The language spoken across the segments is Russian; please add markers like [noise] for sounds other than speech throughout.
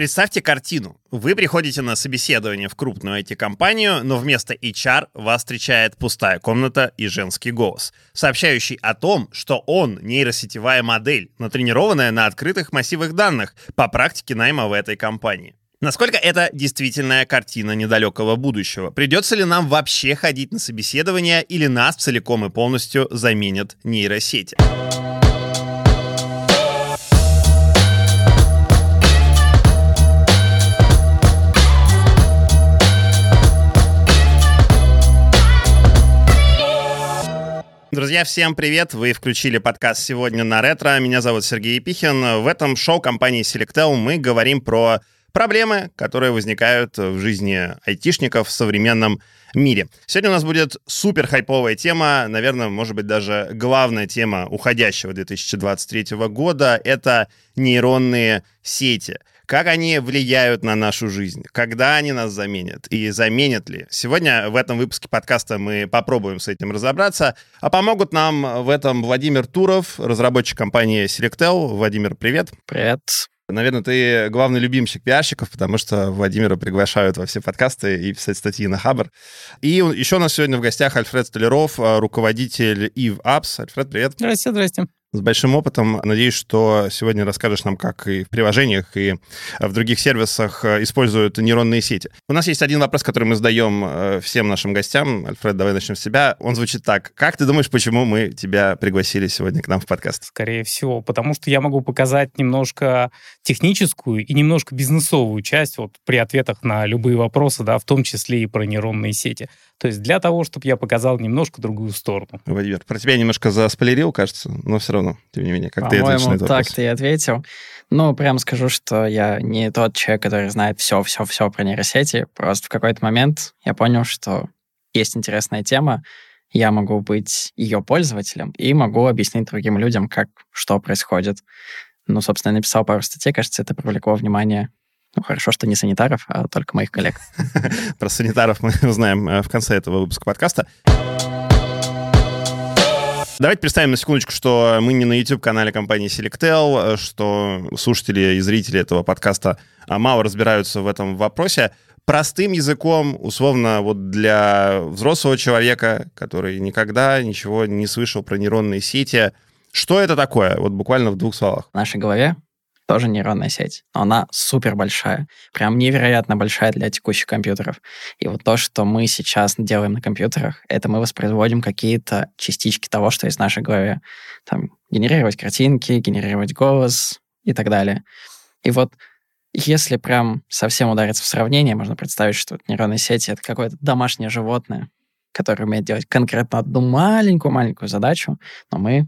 Представьте картину. Вы приходите на собеседование в крупную IT-компанию, но вместо HR вас встречает пустая комната и женский голос, сообщающий о том, что он нейросетевая модель, натренированная на открытых массивах данных по практике найма в этой компании. Насколько это действительная картина недалекого будущего? Придется ли нам вообще ходить на собеседование или нас целиком и полностью заменят нейросети? Друзья, всем привет! Вы включили подкаст «Сегодня на ретро». Меня зовут Сергей Епихин. В этом шоу компании Selectel мы говорим про проблемы, которые возникают в жизни айтишников в современном мире. Сегодня у нас будет супер хайповая тема, наверное, может быть, даже главная тема уходящего 2023 года — это нейронные сети как они влияют на нашу жизнь, когда они нас заменят и заменят ли. Сегодня в этом выпуске подкаста мы попробуем с этим разобраться, а помогут нам в этом Владимир Туров, разработчик компании Selectel. Владимир, привет. Привет. Наверное, ты главный любимчик пиарщиков, потому что Владимира приглашают во все подкасты и писать статьи на Хабр. И еще у нас сегодня в гостях Альфред Столяров, руководитель Eve Apps. Альфред, привет. Здрасте, здрасте с большим опытом. Надеюсь, что сегодня расскажешь нам, как и в приложениях, и в других сервисах э, используют нейронные сети. У нас есть один вопрос, который мы задаем э, всем нашим гостям. Альфред, давай начнем с себя. Он звучит так. Как ты думаешь, почему мы тебя пригласили сегодня к нам в подкаст? Скорее всего, потому что я могу показать немножко техническую и немножко бизнесовую часть вот при ответах на любые вопросы, да, в том числе и про нейронные сети. То есть для того, чтобы я показал немножко другую сторону. Владимир, про тебя немножко заспойлерил, кажется, но все равно, тем не менее, как ты ответишь на этот так ты и ответил. Ну, прям скажу, что я не тот человек, который знает все-все-все про нейросети. Просто в какой-то момент я понял, что есть интересная тема, я могу быть ее пользователем и могу объяснить другим людям, как, что происходит. Ну, собственно, я написал пару статей, кажется, это привлекло внимание ну, хорошо, что не санитаров, а только моих коллег. [laughs] Про санитаров мы [laughs] узнаем э, в конце этого выпуска подкаста. Давайте представим на секундочку, что мы не на YouTube-канале компании Selectel, э, что слушатели и зрители этого подкаста а, мало разбираются в этом вопросе. Простым языком, условно, вот для взрослого человека, который никогда ничего не слышал про нейронные сети, что это такое? Вот буквально в двух словах. В нашей голове тоже нейронная сеть, но она супер большая, прям невероятно большая для текущих компьютеров. И вот то, что мы сейчас делаем на компьютерах, это мы воспроизводим какие-то частички того, что есть в нашей голове. Там, генерировать картинки, генерировать голос и так далее. И вот если прям совсем удариться в сравнение, можно представить, что нейронные сети — это какое-то домашнее животное, которое умеет делать конкретно одну маленькую-маленькую задачу, но мы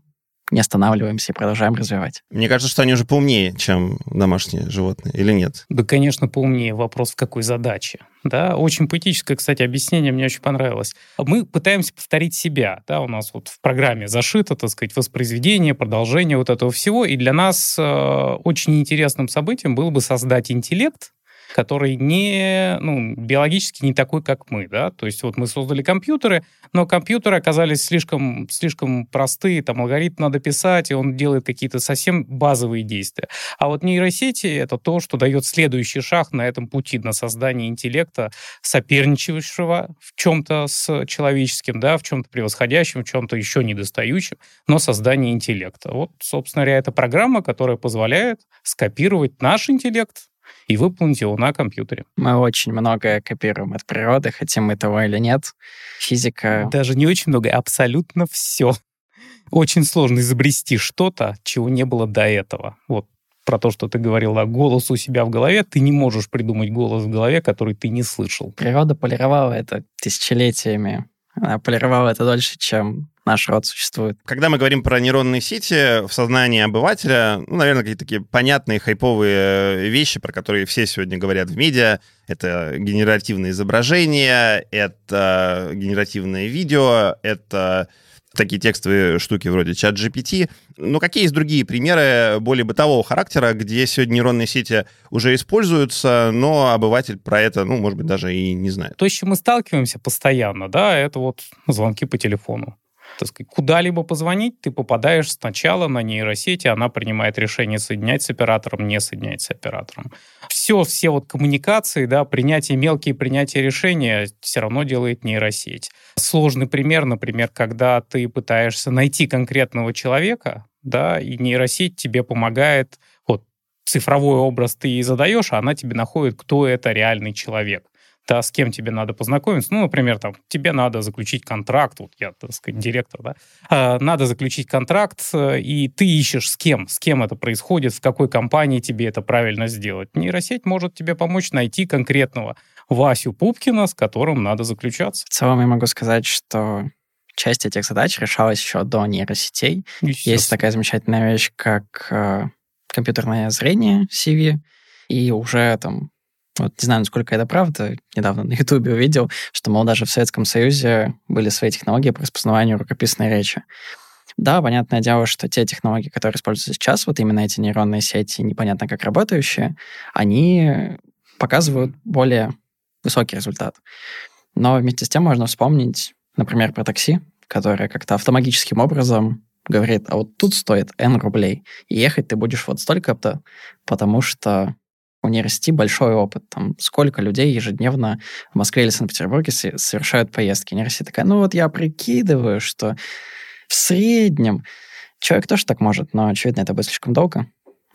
не останавливаемся и продолжаем развивать. Мне кажется, что они уже поумнее, чем домашние животные, или нет? Да, конечно, поумнее. Вопрос в какой задаче. Да, очень поэтическое, кстати, объяснение мне очень понравилось. Мы пытаемся повторить себя, да, у нас вот в программе зашито, так сказать, воспроизведение, продолжение вот этого всего, и для нас э, очень интересным событием было бы создать интеллект, который не, ну, биологически не такой, как мы, да, то есть вот мы создали компьютеры, но компьютеры оказались слишком, слишком простые, там алгоритм надо писать, и он делает какие-то совсем базовые действия. А вот нейросети — это то, что дает следующий шаг на этом пути, на создание интеллекта, соперничающего в чем-то с человеческим, да, в чем-то превосходящем, в чем-то еще недостающем, но создание интеллекта. Вот, собственно говоря, это программа, которая позволяет скопировать наш интеллект и выполнить его на компьютере. Мы очень многое копируем от природы, хотим мы того или нет. Физика... Даже не очень много, абсолютно все. Очень сложно изобрести что-то, чего не было до этого. Вот про то, что ты говорил о голос у себя в голове, ты не можешь придумать голос в голове, который ты не слышал. Природа полировала это тысячелетиями. Она полировала это дольше, чем наш род существует. Когда мы говорим про нейронные сети в сознании обывателя, ну, наверное, какие-то такие понятные, хайповые вещи, про которые все сегодня говорят в медиа. Это генеративное изображение, это генеративное видео, это такие текстовые штуки вроде чат GPT. Но какие есть другие примеры более бытового характера, где сегодня нейронные сети уже используются, но обыватель про это, ну, может быть, даже и не знает? То, с чем мы сталкиваемся постоянно, да, это вот звонки по телефону. Так сказать, куда-либо позвонить, ты попадаешь сначала на нейросети, она принимает решение соединять с оператором, не соединять с оператором. Все, все вот коммуникации, да, принятие, мелкие принятия решения все равно делает нейросеть. Сложный пример, например, когда ты пытаешься найти конкретного человека, да, и нейросеть тебе помогает, вот цифровой образ ты ей задаешь, а она тебе находит, кто это реальный человек да, с кем тебе надо познакомиться. Ну, например, там, тебе надо заключить контракт, вот я, так сказать, директор, да, а, надо заключить контракт, и ты ищешь с кем, с кем это происходит, в какой компании тебе это правильно сделать. Нейросеть может тебе помочь найти конкретного Васю Пупкина, с которым надо заключаться. В целом я могу сказать, что часть этих задач решалась еще до нейросетей. Есть такая замечательная вещь, как э, компьютерное зрение CV, и уже там вот не знаю, насколько это правда, недавно на Ютубе увидел, что, мол, даже в Советском Союзе были свои технологии по распознаванию рукописной речи. Да, понятное дело, что те технологии, которые используются сейчас, вот именно эти нейронные сети, непонятно как работающие, они показывают более высокий результат. Но вместе с тем можно вспомнить, например, про такси, которое как-то автоматическим образом говорит, а вот тут стоит N рублей, и ехать ты будешь вот столько-то, потому что у нейросети большой опыт. Там сколько людей ежедневно в Москве или Санкт-Петербурге совершают поездки. Нейросеть такая, ну вот я прикидываю, что в среднем человек тоже так может, но, очевидно, это будет слишком долго.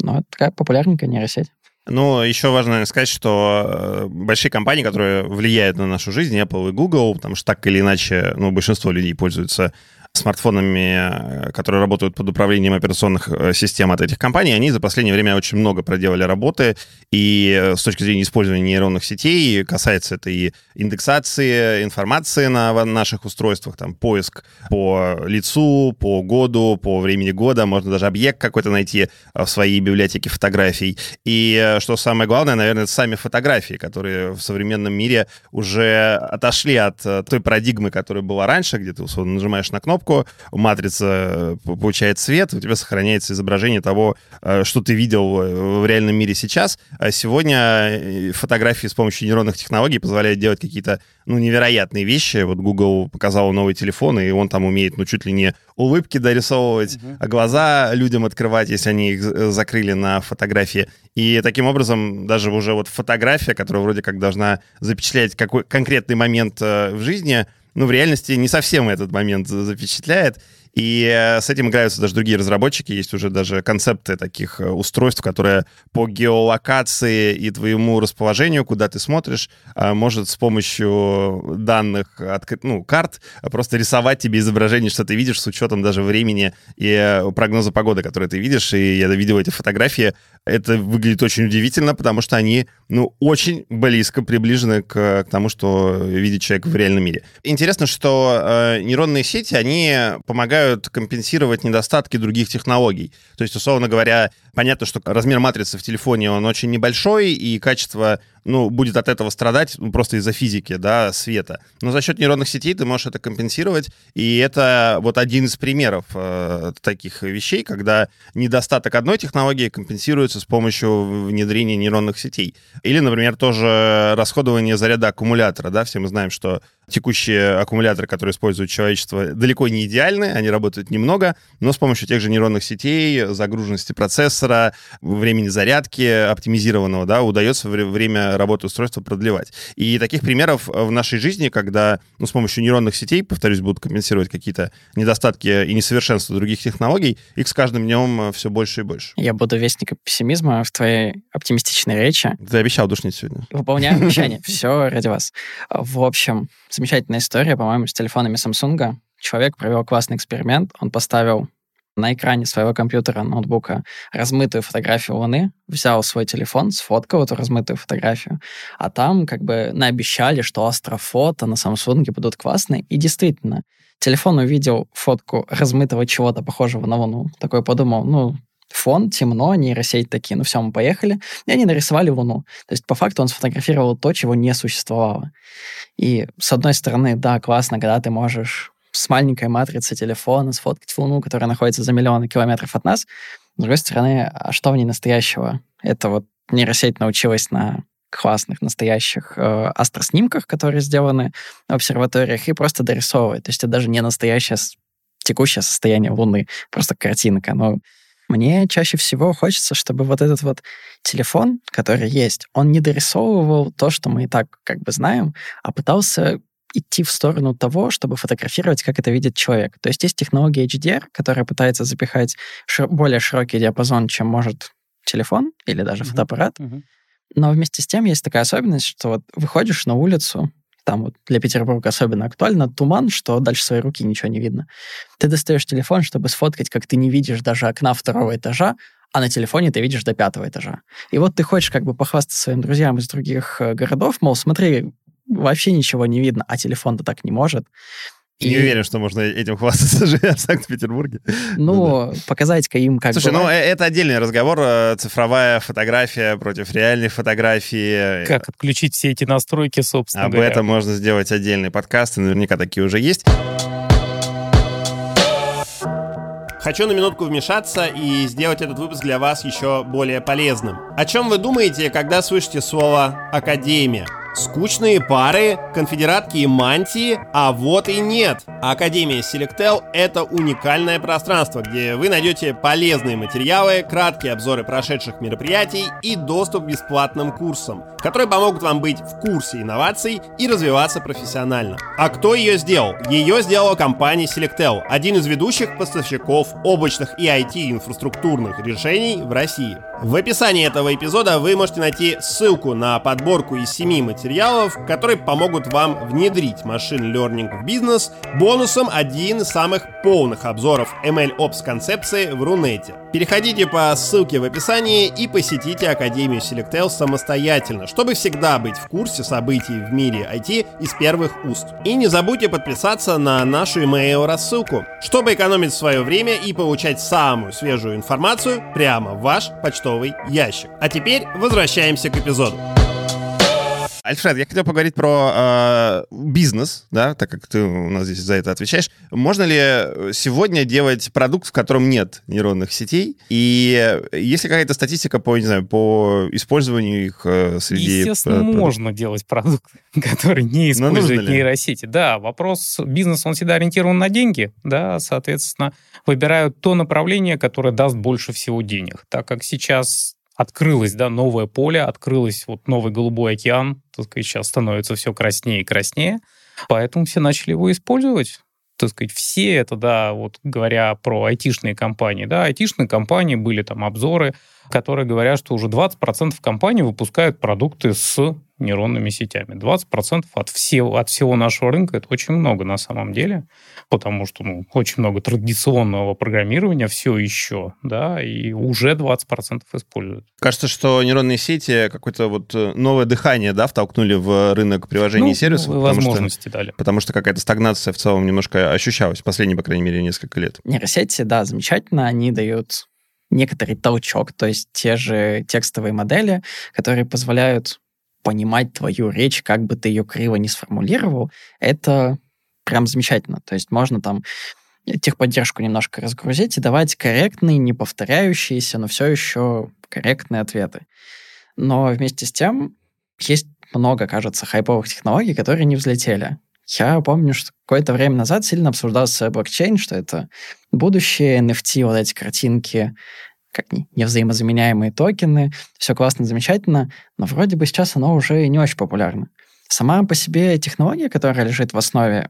Но это такая популярненькая нейросеть. Ну, еще важно сказать, что э, большие компании, которые влияют на нашу жизнь, Apple и Google, потому что так или иначе, ну, большинство людей пользуются смартфонами, э, которые работают под управлением операционных э, систем от этих компаний, они за последнее время очень много проделали работы. И э, с точки зрения использования нейронных сетей, касается это и индексации информации на наших устройствах, там поиск по лицу, по году, по времени года, можно даже объект какой-то найти в своей библиотеке фотографий. И что самое главное, наверное, это сами фотографии, которые в современном мире уже отошли от той парадигмы, которая была раньше, где ты условно нажимаешь на кнопку, кнопку, матрица э, получает цвет, у тебя сохраняется изображение того, э, что ты видел в реальном мире сейчас. А сегодня э, фотографии с помощью нейронных технологий позволяют делать какие-то ну, невероятные вещи. Вот Google показал новый телефон, и он там умеет, ну, чуть ли не улыбки дорисовывать, uh-huh. а глаза людям открывать, если они их закрыли на фотографии. И таким образом даже уже вот фотография, которая вроде как должна запечатлять какой конкретный момент в жизни, ну, в реальности не совсем этот момент запечатляет. И э, с этим играются даже другие разработчики. Есть уже даже концепты таких э, устройств, которые по геолокации и твоему расположению, куда ты смотришь, э, может с помощью данных, ну, карт просто рисовать тебе изображение, что ты видишь, с учетом даже времени и прогноза погоды, который ты видишь. И я видел эти фотографии. Это выглядит очень удивительно, потому что они, ну, очень близко приближены к, к тому, что видит человек в реальном мире. Интересно, что э, нейронные сети, они помогают компенсировать недостатки других технологий. То есть, условно говоря, понятно, что размер матрицы в телефоне, он очень небольшой, и качество ну, будет от этого страдать ну, просто из-за физики, да, света. Но за счет нейронных сетей ты можешь это компенсировать, и это вот один из примеров э, таких вещей, когда недостаток одной технологии компенсируется с помощью внедрения нейронных сетей. Или, например, тоже расходование заряда аккумулятора, да, все мы знаем, что текущие аккумуляторы, которые использует человечество, далеко не идеальны, они работают немного, но с помощью тех же нейронных сетей, загруженности процессора, времени зарядки оптимизированного, да, удается время работы устройства продлевать. И таких примеров в нашей жизни, когда ну, с помощью нейронных сетей, повторюсь, будут компенсировать какие-то недостатки и несовершенства других технологий, их с каждым днем э, все больше и больше. Я буду вестником пессимизма в твоей оптимистичной речи. Ты обещал душнить сегодня. Выполняю [laughs] обещание. Все ради вас. В общем, замечательная история, по-моему, с телефонами Samsung. Человек провел классный эксперимент. Он поставил на экране своего компьютера, ноутбука размытую фотографию Луны, взял свой телефон, сфоткал эту размытую фотографию, а там как бы наобещали, что астрофото на Samsung будут классные, и действительно, телефон увидел фотку размытого чего-то похожего на Луну, такой подумал, ну, фон, темно, нейросеть такие, ну все, мы поехали. И они нарисовали Луну. То есть, по факту, он сфотографировал то, чего не существовало. И, с одной стороны, да, классно, когда ты можешь с маленькой матрицей телефона сфоткать Луну, которая находится за миллионы километров от нас. С другой стороны, а что в ней настоящего? Это вот нейросеть научилась на классных, настоящих э, астроснимках, которые сделаны в обсерваториях, и просто дорисовывает. То есть это даже не настоящая текущее состояние Луны, просто картинка. Но мне чаще всего хочется, чтобы вот этот вот телефон, который есть, он не дорисовывал то, что мы и так как бы знаем, а пытался идти в сторону того, чтобы фотографировать, как это видит человек. То есть есть технология HDR, которая пытается запихать шир- более широкий диапазон, чем может телефон или даже mm-hmm. фотоаппарат. Mm-hmm. Но вместе с тем есть такая особенность, что вот выходишь на улицу, там вот для Петербурга особенно актуально, туман, что дальше своей руки ничего не видно. Ты достаешь телефон, чтобы сфоткать, как ты не видишь даже окна второго этажа, а на телефоне ты видишь до пятого этажа. И вот ты хочешь как бы похвастаться своим друзьям из других э, городов, мол, смотри, вообще ничего не видно, а телефон-то так не может. И... Не уверен, что можно этим хвастаться, [laughs] живя в Санкт-Петербурге. Ну, ну да. показать-ка им как Слушай, бывает. ну это отдельный разговор. Э, цифровая фотография против реальной фотографии. Как отключить все эти настройки, собственно Об говоря. этом можно сделать отдельный подкаст, и наверняка такие уже есть. Хочу на минутку вмешаться и сделать этот выпуск для вас еще более полезным. О чем вы думаете, когда слышите слово «академия»? Скучные пары, конфедератки и мантии, а вот и нет. Академия Selectel — это уникальное пространство, где вы найдете полезные материалы, краткие обзоры прошедших мероприятий и доступ к бесплатным курсам, которые помогут вам быть в курсе инноваций и развиваться профессионально. А кто ее сделал? Ее сделала компания Selectel, один из ведущих поставщиков облачных и IT-инфраструктурных решений в России. В описании этого эпизода вы можете найти ссылку на подборку из семи материалов, которые помогут вам внедрить машин learning в бизнес, бонусом один из самых полных обзоров MLOps концепции в Рунете. Переходите по ссылке в описании и посетите Академию Selectel самостоятельно, чтобы всегда быть в курсе событий в мире IT из первых уст. И не забудьте подписаться на нашу email рассылку, чтобы экономить свое время и получать самую свежую информацию прямо в ваш почтовый ящик. А теперь возвращаемся к эпизоду. Альфред, я хотел поговорить про э, бизнес, да, так как ты у нас здесь за это отвечаешь. Можно ли сегодня делать продукт, в котором нет нейронных сетей? И есть ли какая-то статистика по, не знаю, по использованию их э, среди... Естественно, продуктов? можно делать продукт, [laughs] который не использует нейросети. Да, вопрос бизнес, он всегда ориентирован на деньги, да, соответственно, выбирают то направление, которое даст больше всего денег. Так как сейчас открылось, да, новое поле, открылось вот новый голубой океан, так сказать, сейчас становится все краснее и краснее, поэтому все начали его использовать. Так сказать, все это, да, вот говоря про айтишные компании, да, айтишные компании были там обзоры, которые говорят, что уже 20% компаний выпускают продукты с нейронными сетями. 20% от всего, от всего нашего рынка это очень много на самом деле, потому что ну, очень много традиционного программирования все еще, да, и уже 20% используют. Кажется, что нейронные сети какое-то вот э, новое дыхание, да, втолкнули в рынок приложений ну, и сервисов. Возможности что, дали. Потому что какая-то стагнация в целом немножко ощущалась, последние, по крайней мере, несколько лет. Нейросети, да, замечательно, они дают некоторый толчок, то есть те же текстовые модели, которые позволяют понимать твою речь, как бы ты ее криво не сформулировал, это прям замечательно. То есть можно там техподдержку немножко разгрузить и давать корректные, не повторяющиеся, но все еще корректные ответы. Но вместе с тем есть много, кажется, хайповых технологий, которые не взлетели. Я помню, что какое-то время назад сильно обсуждался блокчейн, что это будущее, NFT, вот эти картинки, как невзаимозаменяемые токены, все классно, замечательно, но вроде бы сейчас оно уже не очень популярно. Сама по себе технология, которая лежит в основе,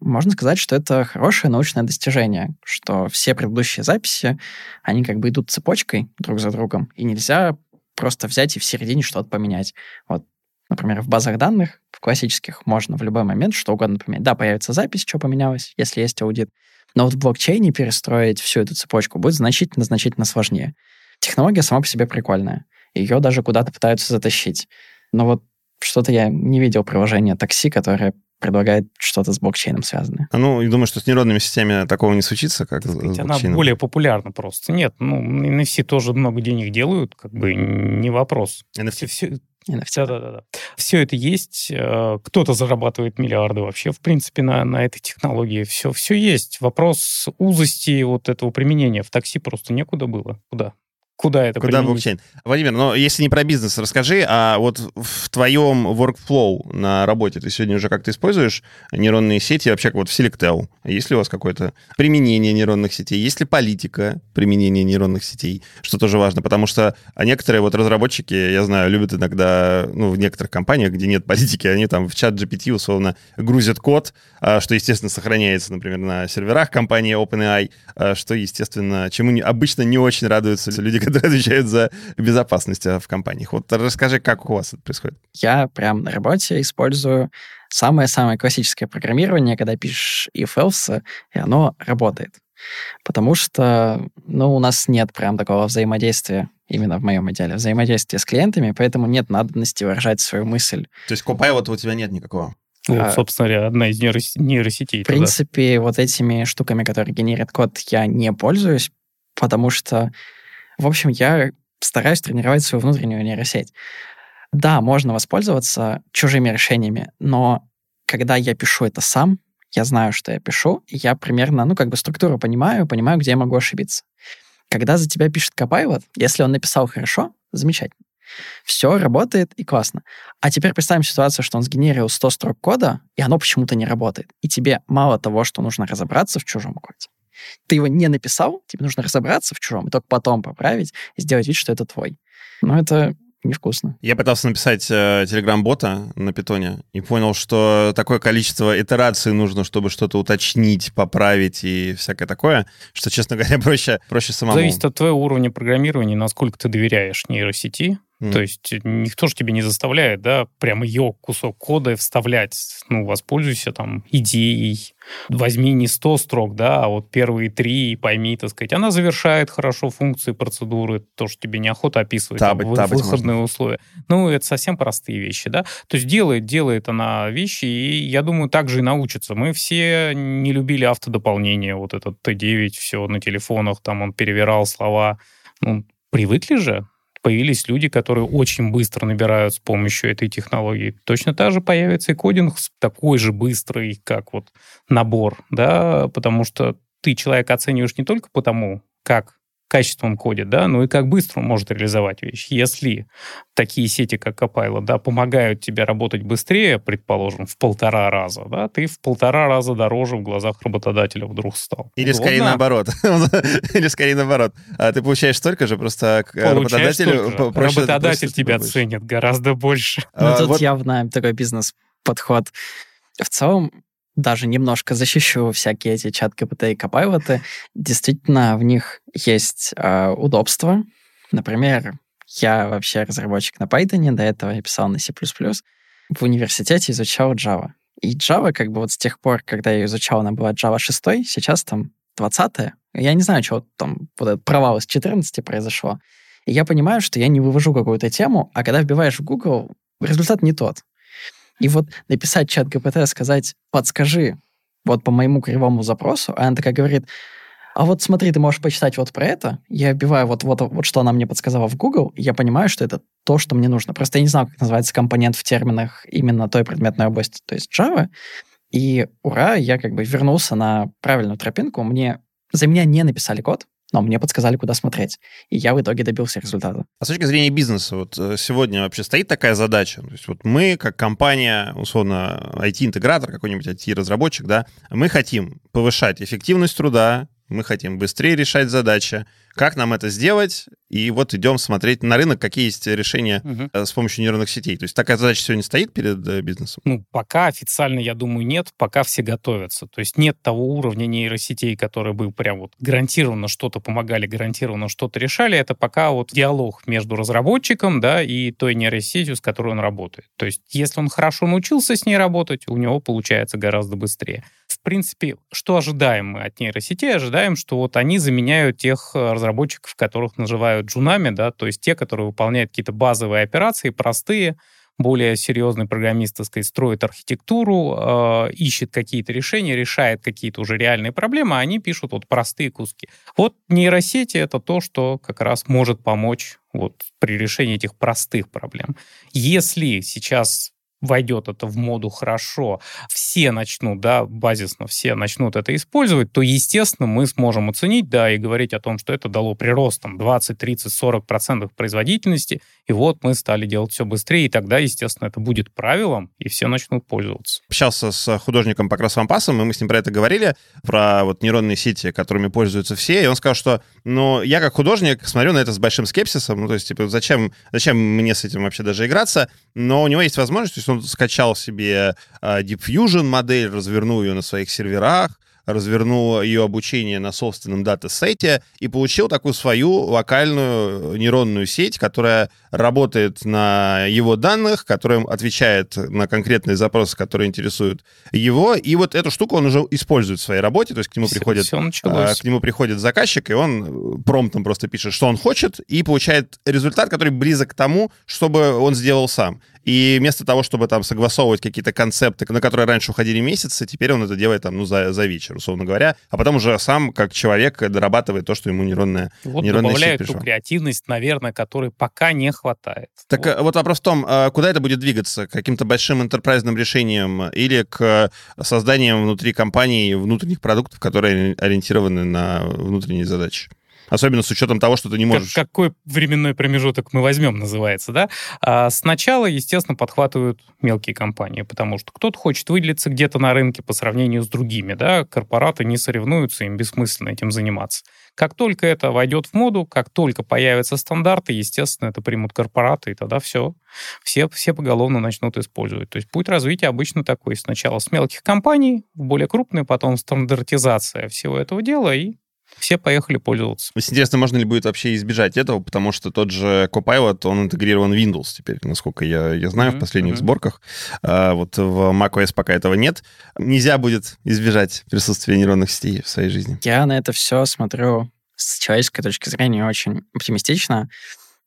можно сказать, что это хорошее научное достижение, что все предыдущие записи, они как бы идут цепочкой друг за другом, и нельзя просто взять и в середине что-то поменять. Вот, например, в базах данных, в классических, можно в любой момент что угодно поменять. Да, появится запись, что поменялось, если есть аудит, но вот в блокчейне перестроить всю эту цепочку будет значительно-значительно сложнее. Технология сама по себе прикольная. Ее даже куда-то пытаются затащить. Но вот что-то я не видел приложения такси, которое предлагает что-то с блокчейном связанное. А ну, я думаю, что с нейронными сетями такого не случится, как сказать, с Она более популярна просто. Нет, ну, NFC тоже много денег делают, как бы не вопрос. NFC? Все, NFT. Да-да-да. Все это есть. Э, кто-то зарабатывает миллиарды вообще, в принципе, на, на этой технологии. Все, все есть. Вопрос узости вот этого применения. В такси просто некуда было. Куда? Куда это Куда применить? блокчейн? Владимир, но если не про бизнес, расскажи, а вот в твоем workflow на работе ты сегодня уже как-то используешь нейронные сети, вообще как вот в Selectel? Есть ли у вас какое-то применение нейронных сетей? Есть ли политика применения нейронных сетей? Что тоже важно, потому что а некоторые вот разработчики, я знаю, любят иногда, ну, в некоторых компаниях, где нет политики, они там в чат GPT условно грузят код, а, что, естественно, сохраняется, например, на серверах компании OpenAI, а, что, естественно, чему обычно не очень радуются люди, которые отвечают за безопасность а, в компаниях. Вот расскажи, как у вас это происходит. Я прям на работе использую самое-самое классическое программирование, когда пишешь if-else, и оно работает. Потому что, ну, у нас нет прям такого взаимодействия именно в моем отделе, взаимодействия с клиентами, поэтому нет надобности выражать свою мысль. То есть Copilot у тебя нет никакого? Вот, А, собственно говоря, одна из нейрос- нейросетей. В принципе, вот этими штуками, которые генерят код, я не пользуюсь, потому что, в общем, я стараюсь тренировать свою внутреннюю нейросеть. Да, можно воспользоваться чужими решениями, но когда я пишу это сам, я знаю, что я пишу, я примерно, ну, как бы структуру понимаю, понимаю, где я могу ошибиться. Когда за тебя пишет Copilot, если он написал хорошо, замечательно. Все работает и классно. А теперь представим ситуацию, что он сгенерил 100 строк кода, и оно почему-то не работает. И тебе мало того, что нужно разобраться в чужом коде. Ты его не написал, тебе нужно разобраться в чужом, и только потом поправить и сделать вид, что это твой. Но это невкусно. Я пытался написать э, телеграм-бота на питоне и понял, что такое количество итераций нужно, чтобы что-то уточнить, поправить и всякое такое, что, честно [laughs] говоря, проще, проще самому. Зависит от твоего уровня программирования, насколько ты доверяешь нейросети. Мгм. То есть никто же тебе не заставляет, да, прям ее кусок кода вставлять. Ну, воспользуйся там идеей. Возьми не 100 строк, да, а вот первые три и пойми, так сказать. Она завершает хорошо функции, процедуры, то, что тебе неохота описывать, там, Табать, вы- табать выходные условия. Ну, это совсем простые вещи, да. То есть делает, делает она вещи, и я думаю, так же и научится. Мы все не любили автодополнение, вот этот Т9, все на телефонах, там он перевирал слова. Ну, привыкли же, появились люди, которые очень быстро набирают с помощью этой технологии. Точно так же появится и кодинг такой же быстрый, как вот набор, да, потому что ты человека оцениваешь не только потому, как качество он кодит, да, но и как быстро он может реализовать вещь. Если такие сети, как Copilot, да, помогают тебе работать быстрее, предположим, в полтора раза, да, ты в полтора раза дороже в глазах работодателя вдруг стал. Или скорее Удобно. наоборот. [laughs] Или скорее наоборот. А ты получаешь столько же, просто Получаешь работодателю Работодатель тебя ценит гораздо больше. Ну, А, тут явно такой бизнес-подход. В целом, даже немножко защищу всякие эти чат КПТ и Copilot. Действительно, в них есть э, удобства. Например, я вообще разработчик на Python, до этого я писал на C++. В университете изучал Java. И Java, как бы вот с тех пор, когда я изучал, она была Java 6, сейчас там 20 Я не знаю, что там вот этот провал из 14 произошло. И я понимаю, что я не вывожу какую-то тему, а когда вбиваешь в Google, результат не тот. И вот написать чат ГПТ, сказать, подскажи вот по моему кривому запросу, а она такая говорит, а вот смотри, ты можешь почитать вот про это. Я вбиваю вот, вот, вот что она мне подсказала в Google, и я понимаю, что это то, что мне нужно. Просто я не знаю, как называется компонент в терминах именно той предметной области, то есть Java. И ура, я как бы вернулся на правильную тропинку. Мне за меня не написали код, но мне подсказали, куда смотреть. И я в итоге добился результата. А с точки зрения бизнеса, вот э, сегодня вообще стоит такая задача? То есть вот мы, как компания, условно, IT-интегратор, какой-нибудь IT-разработчик, да, мы хотим повышать эффективность труда, мы хотим быстрее решать задачи. Как нам это сделать? И вот идем смотреть на рынок, какие есть решения э, с помощью нейронных сетей. То есть такая задача сегодня стоит перед э, бизнесом? Ну, пока официально, я думаю, нет, пока все готовятся. То есть нет того уровня нейросетей, которые бы прям вот гарантированно что-то помогали, гарантированно что-то решали. Это пока вот диалог между разработчиком, да, и той нейросетью, с которой он работает. То есть если он хорошо научился с ней работать, у него получается гораздо быстрее. Принципе, что ожидаем мы от нейросетей? Ожидаем, что вот они заменяют тех э, разработчиков, которых называют джунами, да, то есть те, которые выполняют какие-то базовые операции, простые, более серьезный программист, так сказать, строит архитектуру, э, ищет какие-то решения, решает какие-то уже реальные проблемы, а они пишут вот простые куски. Вот нейросети — это то, что как раз может помочь вот при решении этих простых проблем. Если сейчас войдет это в моду хорошо, все начнут, да, базисно все начнут это использовать, то, естественно, мы сможем оценить, да, и говорить о том, что это дало прирост там 20, 30, 40 процентов производительности, и вот мы стали делать все быстрее, и тогда, естественно, это будет правилом, и все начнут пользоваться. Общался с художником по Вампасом, и мы с ним про это говорили, про вот нейронные сети, которыми пользуются все, и он сказал, что, ну, я как художник смотрю на это с большим скепсисом, ну, то есть, типа, зачем, зачем мне с этим вообще даже играться, но у него есть возможность, есть он скачал себе uh, Deep Fusion модель, развернул ее на своих серверах, развернул ее обучение на собственном дата-сете и получил такую свою локальную нейронную сеть, которая работает на его данных, которая отвечает на конкретные запросы, которые интересуют его. И вот эту штуку он уже использует в своей работе, то есть к нему, все, приходит, все а, к нему приходит заказчик, и он промптом просто пишет, что он хочет, и получает результат, который близок к тому, чтобы он сделал сам. И вместо того, чтобы там согласовывать какие-то концепты, на которые раньше уходили месяцы, теперь он это делает там, ну, за, за вечер, условно говоря. А потом уже сам, как человек, дорабатывает то, что ему нейронная, вот нейронная добавляет ту креативность, наверное, которой пока не хватает. Так вот. вот вопрос в том, а куда это будет двигаться? К каким-то большим интерпрайзным решениям или к созданию внутри компании внутренних продуктов, которые ориентированы на внутренние задачи? Особенно с учетом того, что ты не можешь... Как, какой временной промежуток мы возьмем, называется, да? А сначала, естественно, подхватывают мелкие компании, потому что кто-то хочет выделиться где-то на рынке по сравнению с другими, да? Корпораты не соревнуются, им бессмысленно этим заниматься. Как только это войдет в моду, как только появятся стандарты, естественно, это примут корпораты, и тогда все, все, все поголовно начнут использовать. То есть путь развития обычно такой. Сначала с мелких компаний в более крупные, потом стандартизация всего этого дела, и все поехали пользоваться. Интересно, можно ли будет вообще избежать этого, потому что тот же Copilot, он интегрирован в Windows теперь, насколько я, я знаю, mm-hmm. в последних mm-hmm. сборках. А, вот в macOS пока этого нет. Нельзя будет избежать присутствия нейронных сетей в своей жизни. Я на это все смотрю с человеческой точки зрения очень оптимистично.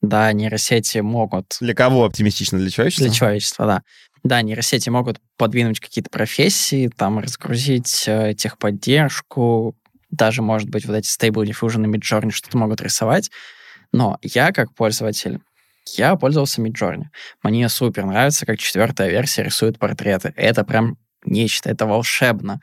Да, нейросети могут... Для кого оптимистично? Для человечества? Для человечества, да. Да, нейросети могут подвинуть какие-то профессии, там, разгрузить э, техподдержку, даже, может быть, вот эти Stable Diffusion и Midjourney что-то могут рисовать. Но я, как пользователь, я пользовался Midjourney. Мне супер нравится, как четвертая версия рисует портреты. Это прям нечто, это волшебно.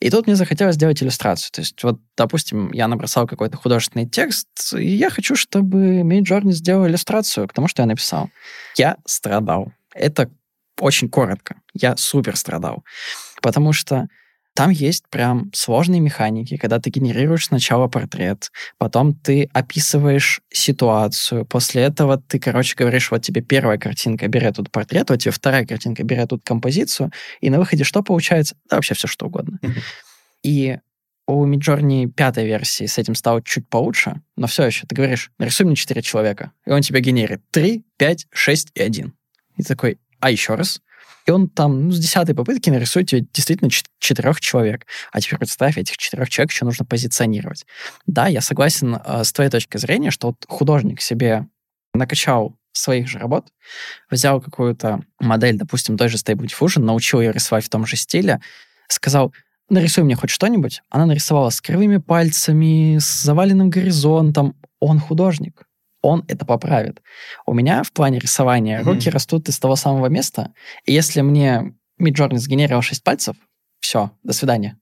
И тут мне захотелось сделать иллюстрацию. То есть, вот, допустим, я набросал какой-то художественный текст, и я хочу, чтобы Midjourney сделал иллюстрацию к тому, что я написал. Я страдал. Это очень коротко. Я супер страдал. Потому что там есть прям сложные механики, когда ты генерируешь сначала портрет, потом ты описываешь ситуацию, после этого ты, короче, говоришь, вот тебе первая картинка, бери тут портрет, вот тебе вторая картинка, бери тут композицию, и на выходе что получается? Да, вообще все что угодно. И у Midjourney пятой версии с этим стало чуть получше, но все еще ты говоришь, нарисуй мне четыре человека, и он тебе генерит три, пять, шесть и один. И такой, а еще раз? И он там ну, с десятой попытки нарисует тебе действительно четырех человек. А теперь представь, этих четырех человек еще нужно позиционировать. Да, я согласен э, с твоей точки зрения, что вот художник себе накачал своих же работ, взял какую-то модель, допустим, той же Stable Diffusion, научил ее рисовать в том же стиле, сказал, нарисуй мне хоть что-нибудь. Она нарисовала с кривыми пальцами, с заваленным горизонтом. Он художник он это поправит. У меня в плане рисования mm-hmm. руки растут из того самого места, и если мне Midjourney сгенерировал 6 пальцев, все, до свидания.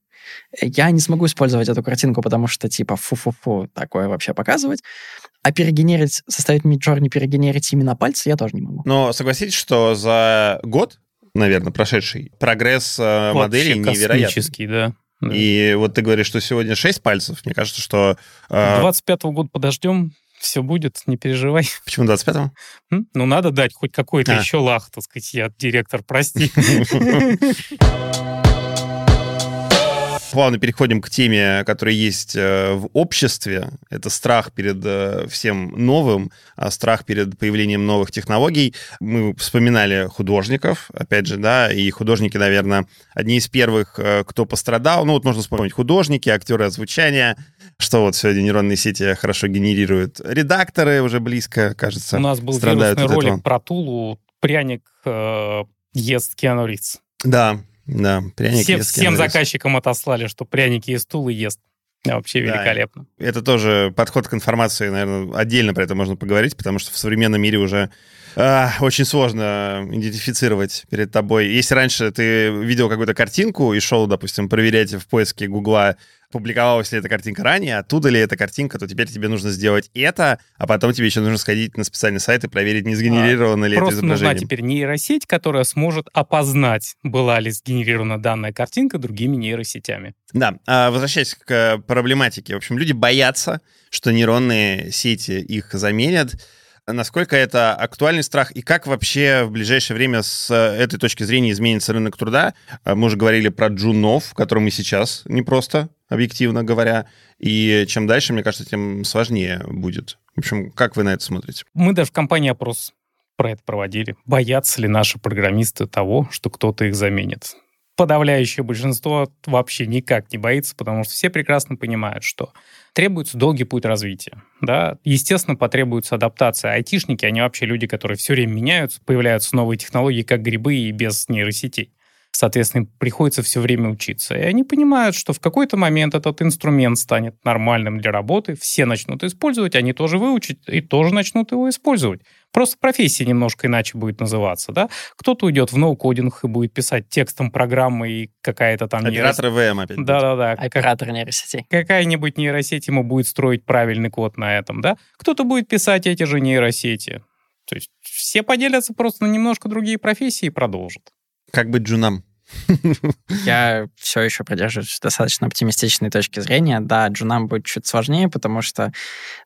Я не смогу использовать эту картинку, потому что типа фу-фу-фу такое вообще показывать. А перегенерить, составить Midjourney, перегенерить именно пальцы я тоже не могу. Но согласитесь, что за год, наверное, прошедший, прогресс э, модели невероятный. да. И вот ты говоришь, что сегодня 6 пальцев. Мне кажется, что... Э... 25-го года подождем, все будет, не переживай. [laughs] Почему 25-го? Ну, надо дать хоть какой-то а. еще лах, так сказать, я директор, прости. [laughs] плавно переходим к теме, которая есть э, в обществе. Это страх перед э, всем новым, а страх перед появлением новых технологий. Мы вспоминали художников, опять же, да, и художники, наверное, одни из первых, э, кто пострадал. Ну, вот можно вспомнить художники, актеры озвучания, что вот сегодня нейронные сети хорошо генерируют. Редакторы уже близко, кажется, У нас был вирусный ролик этого. про Тулу, пряник э, ест Киану Ривз. Да, да, пряники Все, Всем заказчикам отослали, что пряники и стулы ест. Да, вообще да, великолепно. Это тоже подход к информации, наверное, отдельно про это можно поговорить, потому что в современном мире уже А, очень сложно идентифицировать перед тобой. Если раньше ты видел какую-то картинку и шел, допустим, проверять в поиске Гугла, публиковалась ли эта картинка ранее, оттуда ли эта картинка, то теперь тебе нужно сделать это, а потом тебе еще нужно сходить на специальный сайт и проверить, не сгенерировано а, ли это изображение. Просто нужна теперь нейросеть, которая сможет опознать, была ли сгенерирована данная картинка другими нейросетями. Да, а возвращаясь к проблематике. В общем, люди боятся, что нейронные сети их заменят, насколько это актуальный страх и как вообще в ближайшее время с этой точки зрения изменится рынок труда. Мы уже говорили про джунов, в котором мы сейчас непросто объективно говоря. И чем дальше, мне кажется, тем сложнее будет. В общем, как вы на это смотрите? Мы даже в компании опрос про это проводили. Боятся ли наши программисты того, что кто-то их заменит? Подавляющее большинство вообще никак не боится, потому что все прекрасно понимают, что требуется долгий путь развития. Да? Естественно, потребуется адаптация. Айтишники, они вообще люди, которые все время меняются, появляются новые технологии, как грибы и без нейросетей. Соответственно, приходится все время учиться. И они понимают, что в какой-то момент этот инструмент станет нормальным для работы, все начнут использовать, они тоже выучат и тоже начнут его использовать. Просто профессия немножко иначе будет называться, да? Кто-то уйдет в ноу-кодинг и будет писать текстом программы и какая-то там... Оператор нейрос... ВМ опять. Да-да-да. Оператор нейросетей. Какая-нибудь нейросеть ему будет строить правильный код на этом, да? Кто-то будет писать эти же нейросети. То есть все поделятся просто на немножко другие профессии и продолжат. Как быть джунам? Я все еще придерживаюсь достаточно оптимистичной точки зрения. Да, джунам будет чуть сложнее, потому что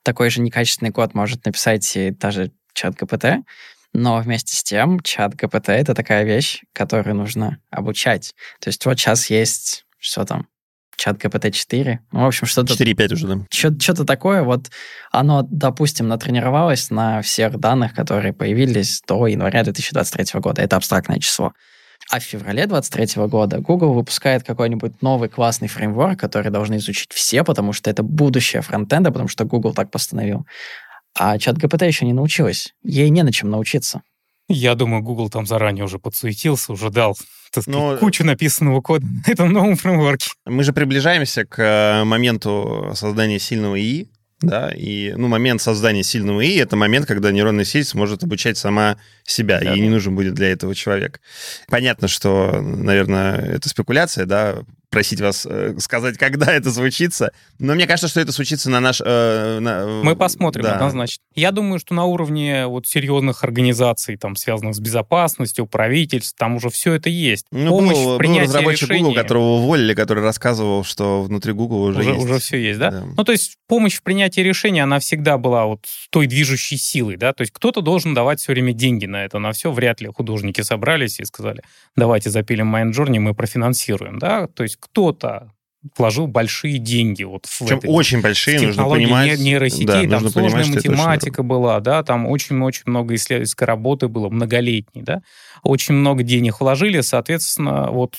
такой же некачественный код может написать и даже чат ГПТ, но вместе с тем чат ГПТ — это такая вещь, которую нужно обучать. То есть вот сейчас есть, что там, чат ГПТ-4. Ну, в общем, что-то... 4.5 уже, да. Что-то такое, вот оно, допустим, натренировалось на всех данных, которые появились до января 2023 года. Это абстрактное число. А в феврале 2023 года Google выпускает какой-нибудь новый классный фреймворк, который должны изучить все, потому что это будущее фронтенда, потому что Google так постановил. А чат ГПТ еще не научилась. Ей не на чем научиться. Я думаю, Google там заранее уже подсуетился, уже дал так сказать, Но... кучу написанного кода на этом новом фреймворке. Мы же приближаемся к э, моменту создания сильного ИИ, да, и, ну, момент создания сильного ИИ — это момент, когда нейронная сеть сможет обучать сама себя, да, да. не нужен будет для этого человек. Понятно, что, наверное, это спекуляция, да, просить вас э, сказать, когда это случится. Но мне кажется, что это случится на наш... Э, на, Мы посмотрим, да. однозначно. Я думаю, что на уровне вот серьезных организаций, там, связанных с безопасностью, правительств, там уже все это есть. Ну, Помощь был, в принятии был разработчик решений. Google, которого уволили, который рассказывал, что внутри Google уже, уже есть. Уже все есть, да? да? Ну, то есть помощь в принятии решений, она всегда была вот той движущей силой, да? То есть кто-то должен давать все время деньги на это, на все. Вряд ли художники собрались и сказали, давайте запилим Mindjourney, мы профинансируем, да? То есть кто-то вложил большие деньги вот в Причем этой, очень большие, в нужно понимать. нейросетей, да, там сложная понимать, математика была, да, там очень-очень много исследовательской работы было, многолетней, да, очень много денег вложили, соответственно, вот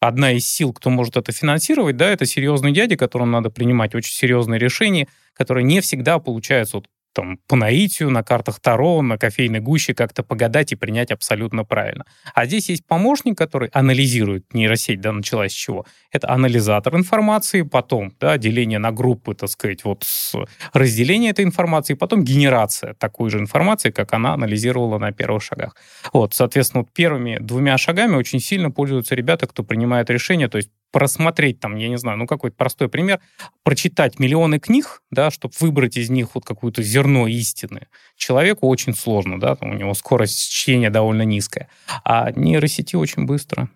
одна из сил, кто может это финансировать, да, это серьезные дяди, которым надо принимать очень серьезные решения, которые не всегда получаются вот там, по наитию, на картах Таро, на кофейной гуще как-то погадать и принять абсолютно правильно. А здесь есть помощник, который анализирует нейросеть, да, началась с чего? Это анализатор информации, потом, да, деление на группы, так сказать, вот разделение этой информации, потом генерация такой же информации, как она анализировала на первых шагах. Вот, соответственно, вот первыми двумя шагами очень сильно пользуются ребята, кто принимает решения, то есть просмотреть там, я не знаю, ну какой-то простой пример, прочитать миллионы книг, да, чтобы выбрать из них вот какое-то зерно истины, человеку очень сложно, да, там у него скорость чтения довольно низкая, а нейросети очень быстро.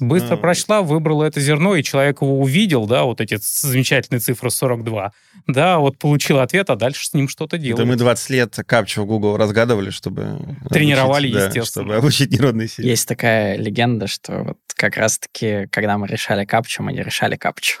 Быстро а... прочла, выбрала это зерно, и человек его увидел, да, вот эти замечательные цифры 42, да, вот получил ответ, а дальше с ним что-то делать. Это мы 20 лет капчу в Google разгадывали, чтобы... Тренировали, обучить, естественно. Да, чтобы обучить нейронные сети. Есть такая легенда, что вот как раз-таки, когда мы решали капчу, мы не решали капчу.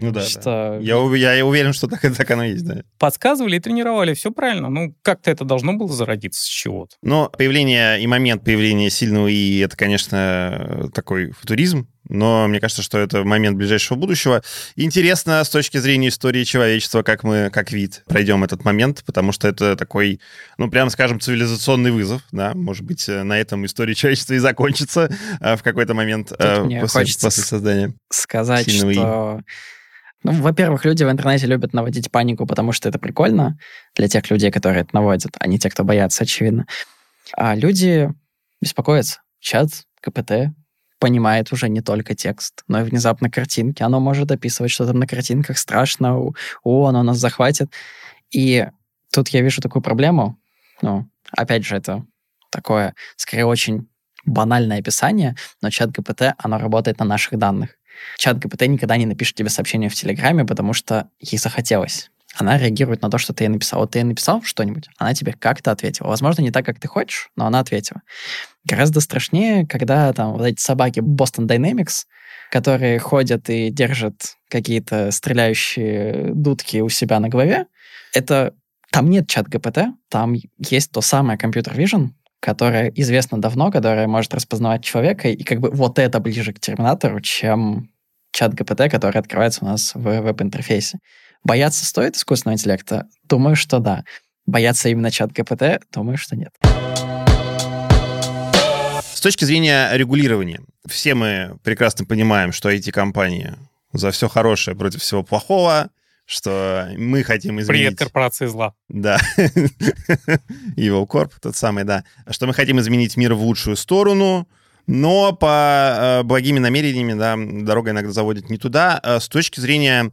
Ну да, что... да. Я, я уверен, что так, [laughs] так оно и есть, да. Подсказывали и тренировали, все правильно. Ну, как-то это должно было зародиться с чего-то. Но появление и момент появления сильного и это, конечно, такой футуризм, но мне кажется, что это момент ближайшего будущего. Интересно с точки зрения истории человечества, как мы, как вид, пройдем этот момент, потому что это такой, ну, прямо скажем, цивилизационный вызов, да, может быть, на этом история человечества и закончится э, в какой-то момент э, после, после создания. Сказать, что... И ну, во-первых, люди в интернете любят наводить панику, потому что это прикольно для тех людей, которые это наводят, а не те, кто боятся, очевидно. А люди беспокоятся. Чат КПТ понимает уже не только текст, но и внезапно картинки. Оно может описывать что-то на картинках страшно, о, оно нас захватит. И тут я вижу такую проблему. Ну, опять же, это такое, скорее, очень банальное описание, но чат ГПТ, оно работает на наших данных. Чат ГПТ никогда не напишет тебе сообщение в Телеграме, потому что ей захотелось. Она реагирует на то, что ты ей написал. Вот ты ей написал что-нибудь, она тебе как-то ответила. Возможно, не так, как ты хочешь, но она ответила. Гораздо страшнее, когда там вот эти собаки Boston Dynamics, которые ходят и держат какие-то стреляющие дудки у себя на голове, это там нет чат ГПТ, там есть то самое компьютер vision, которое известно давно, которое может распознавать человека, и как бы вот это ближе к терминатору, чем чат ГПТ, который открывается у нас в веб-интерфейсе. Бояться стоит искусственного интеллекта? Думаю, что да. Бояться именно чат ГПТ? Думаю, что нет. С точки зрения регулирования, все мы прекрасно понимаем, что эти компании за все хорошее против всего плохого, что мы хотим изменить... Привет, корпорации зла. Да. [laughs] Evil Corp, тот самый, да. Что мы хотим изменить мир в лучшую сторону, но по э, благими намерениями, да, дорога иногда заводит не туда. А с точки зрения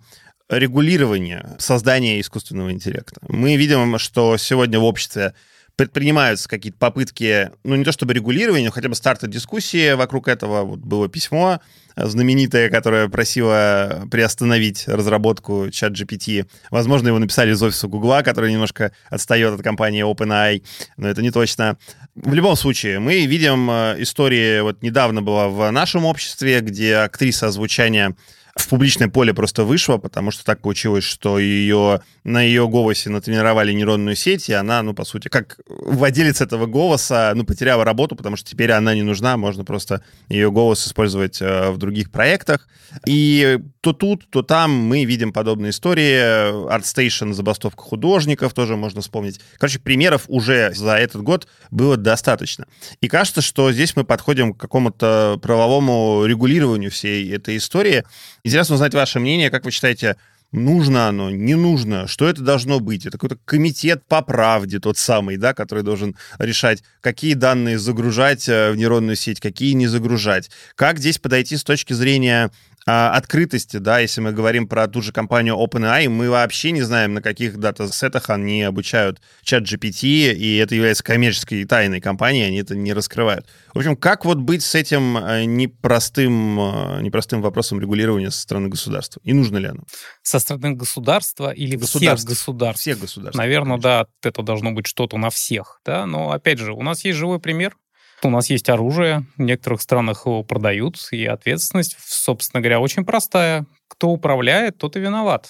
регулирования создания искусственного интеллекта. Мы видим, что сегодня в обществе предпринимаются какие-то попытки, ну, не то чтобы регулирования, но хотя бы старта дискуссии вокруг этого. Вот было письмо знаменитое, которое просило приостановить разработку чат GPT. Возможно, его написали из офиса Гугла, который немножко отстает от компании OpenAI, но это не точно. В любом случае, мы видим э, истории, вот недавно была в нашем обществе, где актриса озвучания в публичное поле просто вышла, потому что так получилось, что ее, на ее голосе натренировали нейронную сеть, и она, ну, по сути, как владелец этого голоса, ну, потеряла работу, потому что теперь она не нужна, можно просто ее голос использовать э, в других проектах. И то тут, то там мы видим подобные истории. ArtStation, забастовка художников тоже можно вспомнить. Короче, примеров уже за этот год было достаточно. И кажется, что здесь мы подходим к какому-то правовому регулированию всей этой истории. Интересно узнать ваше мнение, как вы считаете, нужно оно, не нужно, что это должно быть. Это какой-то комитет по правде тот самый, да, который должен решать, какие данные загружать э, в нейронную сеть, какие не загружать. Как здесь подойти с точки зрения открытости, да, если мы говорим про ту же компанию OpenAI, мы вообще не знаем, на каких дата-сетах они обучают чат GPT, и это является коммерческой тайной компании, они это не раскрывают. В общем, как вот быть с этим э, непростым, э, непростым вопросом регулирования со стороны государства? И нужно ли оно? Со стороны государства или всех государств? Всех государств. Наверное, конечно. да, это должно быть что-то на всех, да, но опять же, у нас есть живой пример, у нас есть оружие, в некоторых странах его продают, и ответственность, собственно говоря, очень простая. Кто управляет, тот и виноват.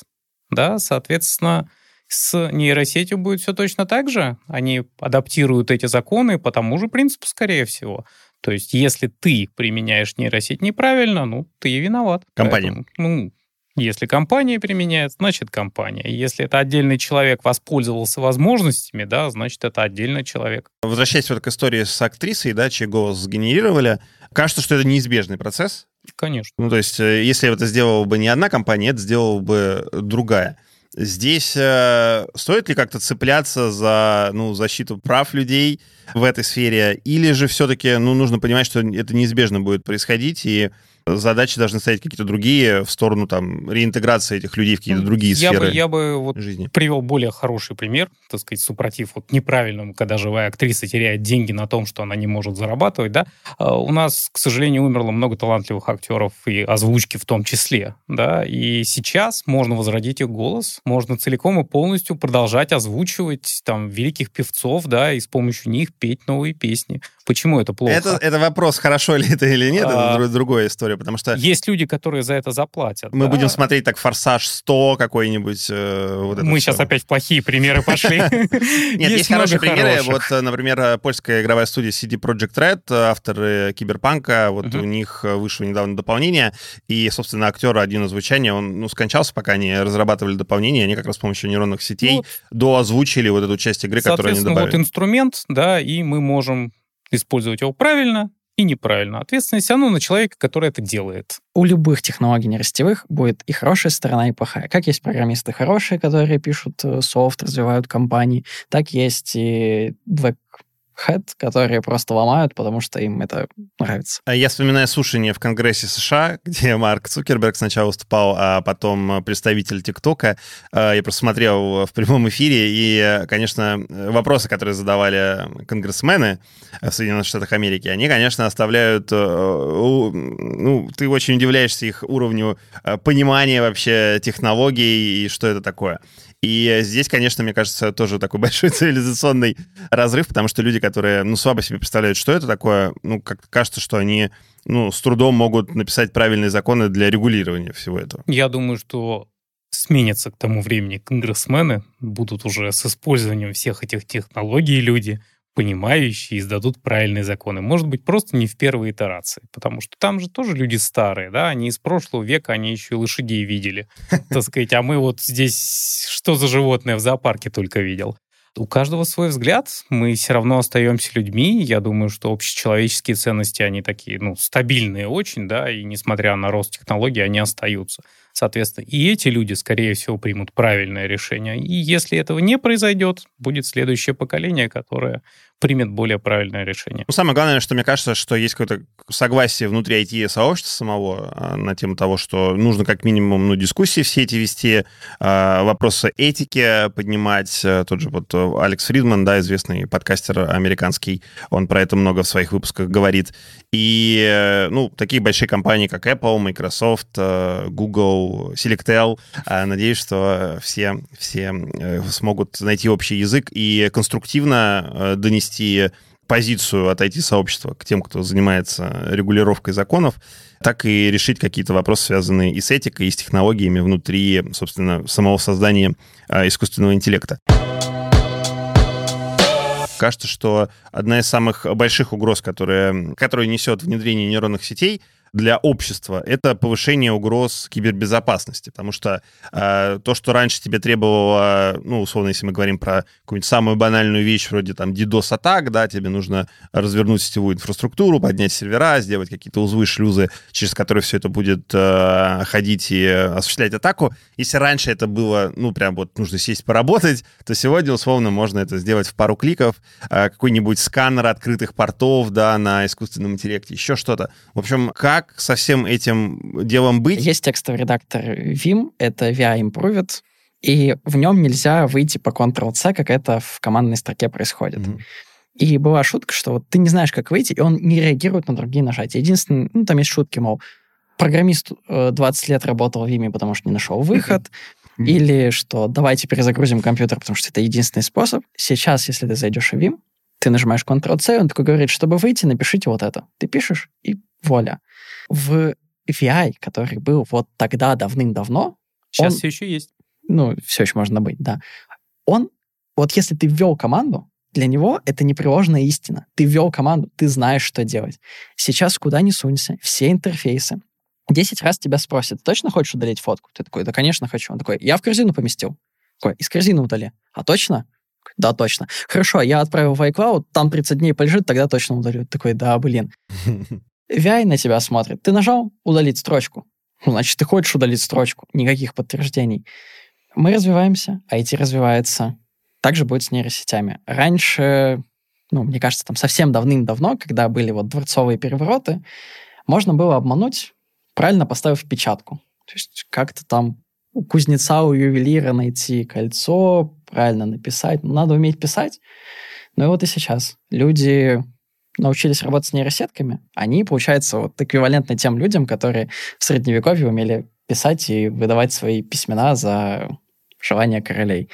Да, соответственно, с нейросетью будет все точно так же. Они адаптируют эти законы по тому же принципу, скорее всего. То есть, если ты применяешь нейросеть неправильно, ну, ты и виноват. Компания. Поэтому, ну, если компания применяет, значит компания. Если это отдельный человек воспользовался возможностями, да, значит это отдельный человек. Возвращаясь вот к истории с актрисой, да, чей голос сгенерировали, кажется, что это неизбежный процесс. Конечно. Ну, то есть, э, если это сделала бы не одна компания, это сделала бы другая. Здесь э, стоит ли как-то цепляться за ну, защиту прав людей в этой сфере, или же все-таки ну, нужно понимать, что это неизбежно будет происходить, и задачи должны стоять какие-то другие в сторону там реинтеграции этих людей в какие-то ну, другие я сферы бы, Я бы вот жизни. привел более хороший пример, так сказать, супротив вот неправильному, когда живая актриса теряет деньги на том, что она не может зарабатывать, да. А, у нас, к сожалению, умерло много талантливых актеров и озвучки в том числе, да, и сейчас можно возродить их голос, можно целиком и полностью продолжать озвучивать там великих певцов, да, и с помощью них петь новые песни. Почему это плохо? Это, это вопрос, хорошо ли это или нет, а, это другая история, потому что... Есть люди, которые за это заплатят. Мы да? будем смотреть так «Форсаж 100» какой-нибудь. Э, вот Мы сейчас опять в плохие примеры пошли. [laughs] Нет, есть хорошие примеры. Вот, например, польская игровая студия CD Projekt Red, авторы Киберпанка, вот у них вышло недавно дополнение, и, собственно, актер один озвучания, он ну, скончался, пока они разрабатывали дополнение, они как раз с помощью нейронных сетей ну, доозвучили вот эту часть игры, которую они добавили. вот инструмент, да, и мы можем использовать его правильно и неправильно. Ответственность равно на человека, который это делает. У любых технологий нерастевых будет и хорошая сторона, и плохая. Как есть программисты хорошие, которые пишут э, софт, развивают компании, так есть и head, которые просто ломают, потому что им это нравится. А Я вспоминаю слушание в Конгрессе США, [laughs] где Марк Цукерберг сначала выступал, а потом представитель ТикТока. А, я просто смотрел в прямом эфире, и, конечно, вопросы, которые задавали конгрессмены в Соединенных Штатах Америки, они, конечно, оставляют... Э, ну, ты очень удивляешься их уровню э, понимания вообще технологий и что это такое. И здесь, конечно, мне кажется, тоже такой [laughs] большой цивилизационный разрыв, потому что люди, которые, ну, слабо себе представляют, что это такое, ну, как кажется, что они, ну, с трудом могут написать правильные законы для регулирования всего этого. Я думаю, что сменятся к тому времени конгрессмены, будут уже с использованием всех этих технологий люди, понимающие и издадут правильные законы. Может быть, просто не в первой итерации, потому что там же тоже люди старые, да, они из прошлого века, они еще и лошадей видели, [laughs] так сказать, а мы вот здесь что за животное в зоопарке только видел. У каждого свой взгляд, мы все равно остаемся людьми. Я думаю, что общечеловеческие ценности, они такие, ну, стабильные очень, да, и несмотря на рост технологий, они остаются. Соответственно, и эти люди, скорее всего, примут правильное решение. И если этого не произойдет, будет следующее поколение, которое примет более правильное решение. Ну, самое главное, что мне кажется, что есть какое-то согласие внутри IT-сообщества самого а, на тему того, что нужно как минимум ну, дискуссии все эти вести, а, вопросы этики поднимать. Э, тот же вот э, Алекс Фридман, да, известный подкастер американский, он про это много в своих выпусках говорит. И, э, ну, такие большие компании, как Apple, Microsoft, Google, Selectel, надеюсь, что все, все смогут найти общий язык и конструктивно донести донести позицию от IT-сообщества к тем, кто занимается регулировкой законов, так и решить какие-то вопросы, связанные и с этикой, и с технологиями внутри, собственно, самого создания а, искусственного интеллекта. Кажется, что одна из самых больших угроз, которая, которую несет внедрение нейронных сетей — для общества, это повышение угроз кибербезопасности, потому что э, то, что раньше тебе требовало, ну, условно, если мы говорим про какую-нибудь самую банальную вещь вроде там DDoS-атак, да, тебе нужно развернуть сетевую инфраструктуру, поднять сервера, сделать какие-то узлы, шлюзы, через которые все это будет э, ходить и осуществлять атаку. Если раньше это было, ну, прям вот нужно сесть поработать, то сегодня, условно, можно это сделать в пару кликов, э, какой-нибудь сканер открытых портов, да, на искусственном интеллекте, еще что-то. В общем, как как со всем этим делом быть? Есть текстовый редактор Vim, это VI Improved, и в нем нельзя выйти по Ctrl-C, как это в командной строке происходит. Mm-hmm. И была шутка, что вот ты не знаешь, как выйти, и он не реагирует на другие нажатия. Единственное, ну, там есть шутки, мол, программист 20 э, лет работал в Vim, потому что не нашел выход, mm-hmm. или что давайте перезагрузим компьютер, потому что это единственный способ. Сейчас, если ты зайдешь в Vim, ты нажимаешь Ctrl-C, он такой говорит, чтобы выйти, напишите вот это. Ты пишешь, и вуаля. В VI, который был вот тогда давным-давно... Сейчас он, все еще есть. Ну, все еще можно быть, да. Он, вот если ты ввел команду, для него это непреложная истина. Ты ввел команду, ты знаешь, что делать. Сейчас куда ни сунься, все интерфейсы. Десять раз тебя спросят, точно хочешь удалить фотку? Ты такой, да, конечно, хочу. Он такой, я в корзину поместил. Такой, из корзины удали. А точно? Да, точно. Хорошо, я отправил в iCloud, там 30 дней полежит, тогда точно удалю. Такой, да, блин. [laughs] VI на тебя смотрит. Ты нажал удалить строчку. Ну, значит, ты хочешь удалить строчку. Никаких подтверждений. Мы развиваемся, IT развивается. Также будет с нейросетями. Раньше, ну, мне кажется, там совсем давным-давно, когда были вот дворцовые перевороты, можно было обмануть, правильно поставив печатку. То есть как-то там у кузнеца, у ювелира найти кольцо, правильно написать. Ну, надо уметь писать. Ну и вот и сейчас. Люди научились работать с нейросетками, они, получается, вот эквивалентны тем людям, которые в Средневековье умели писать и выдавать свои письмена за желания королей.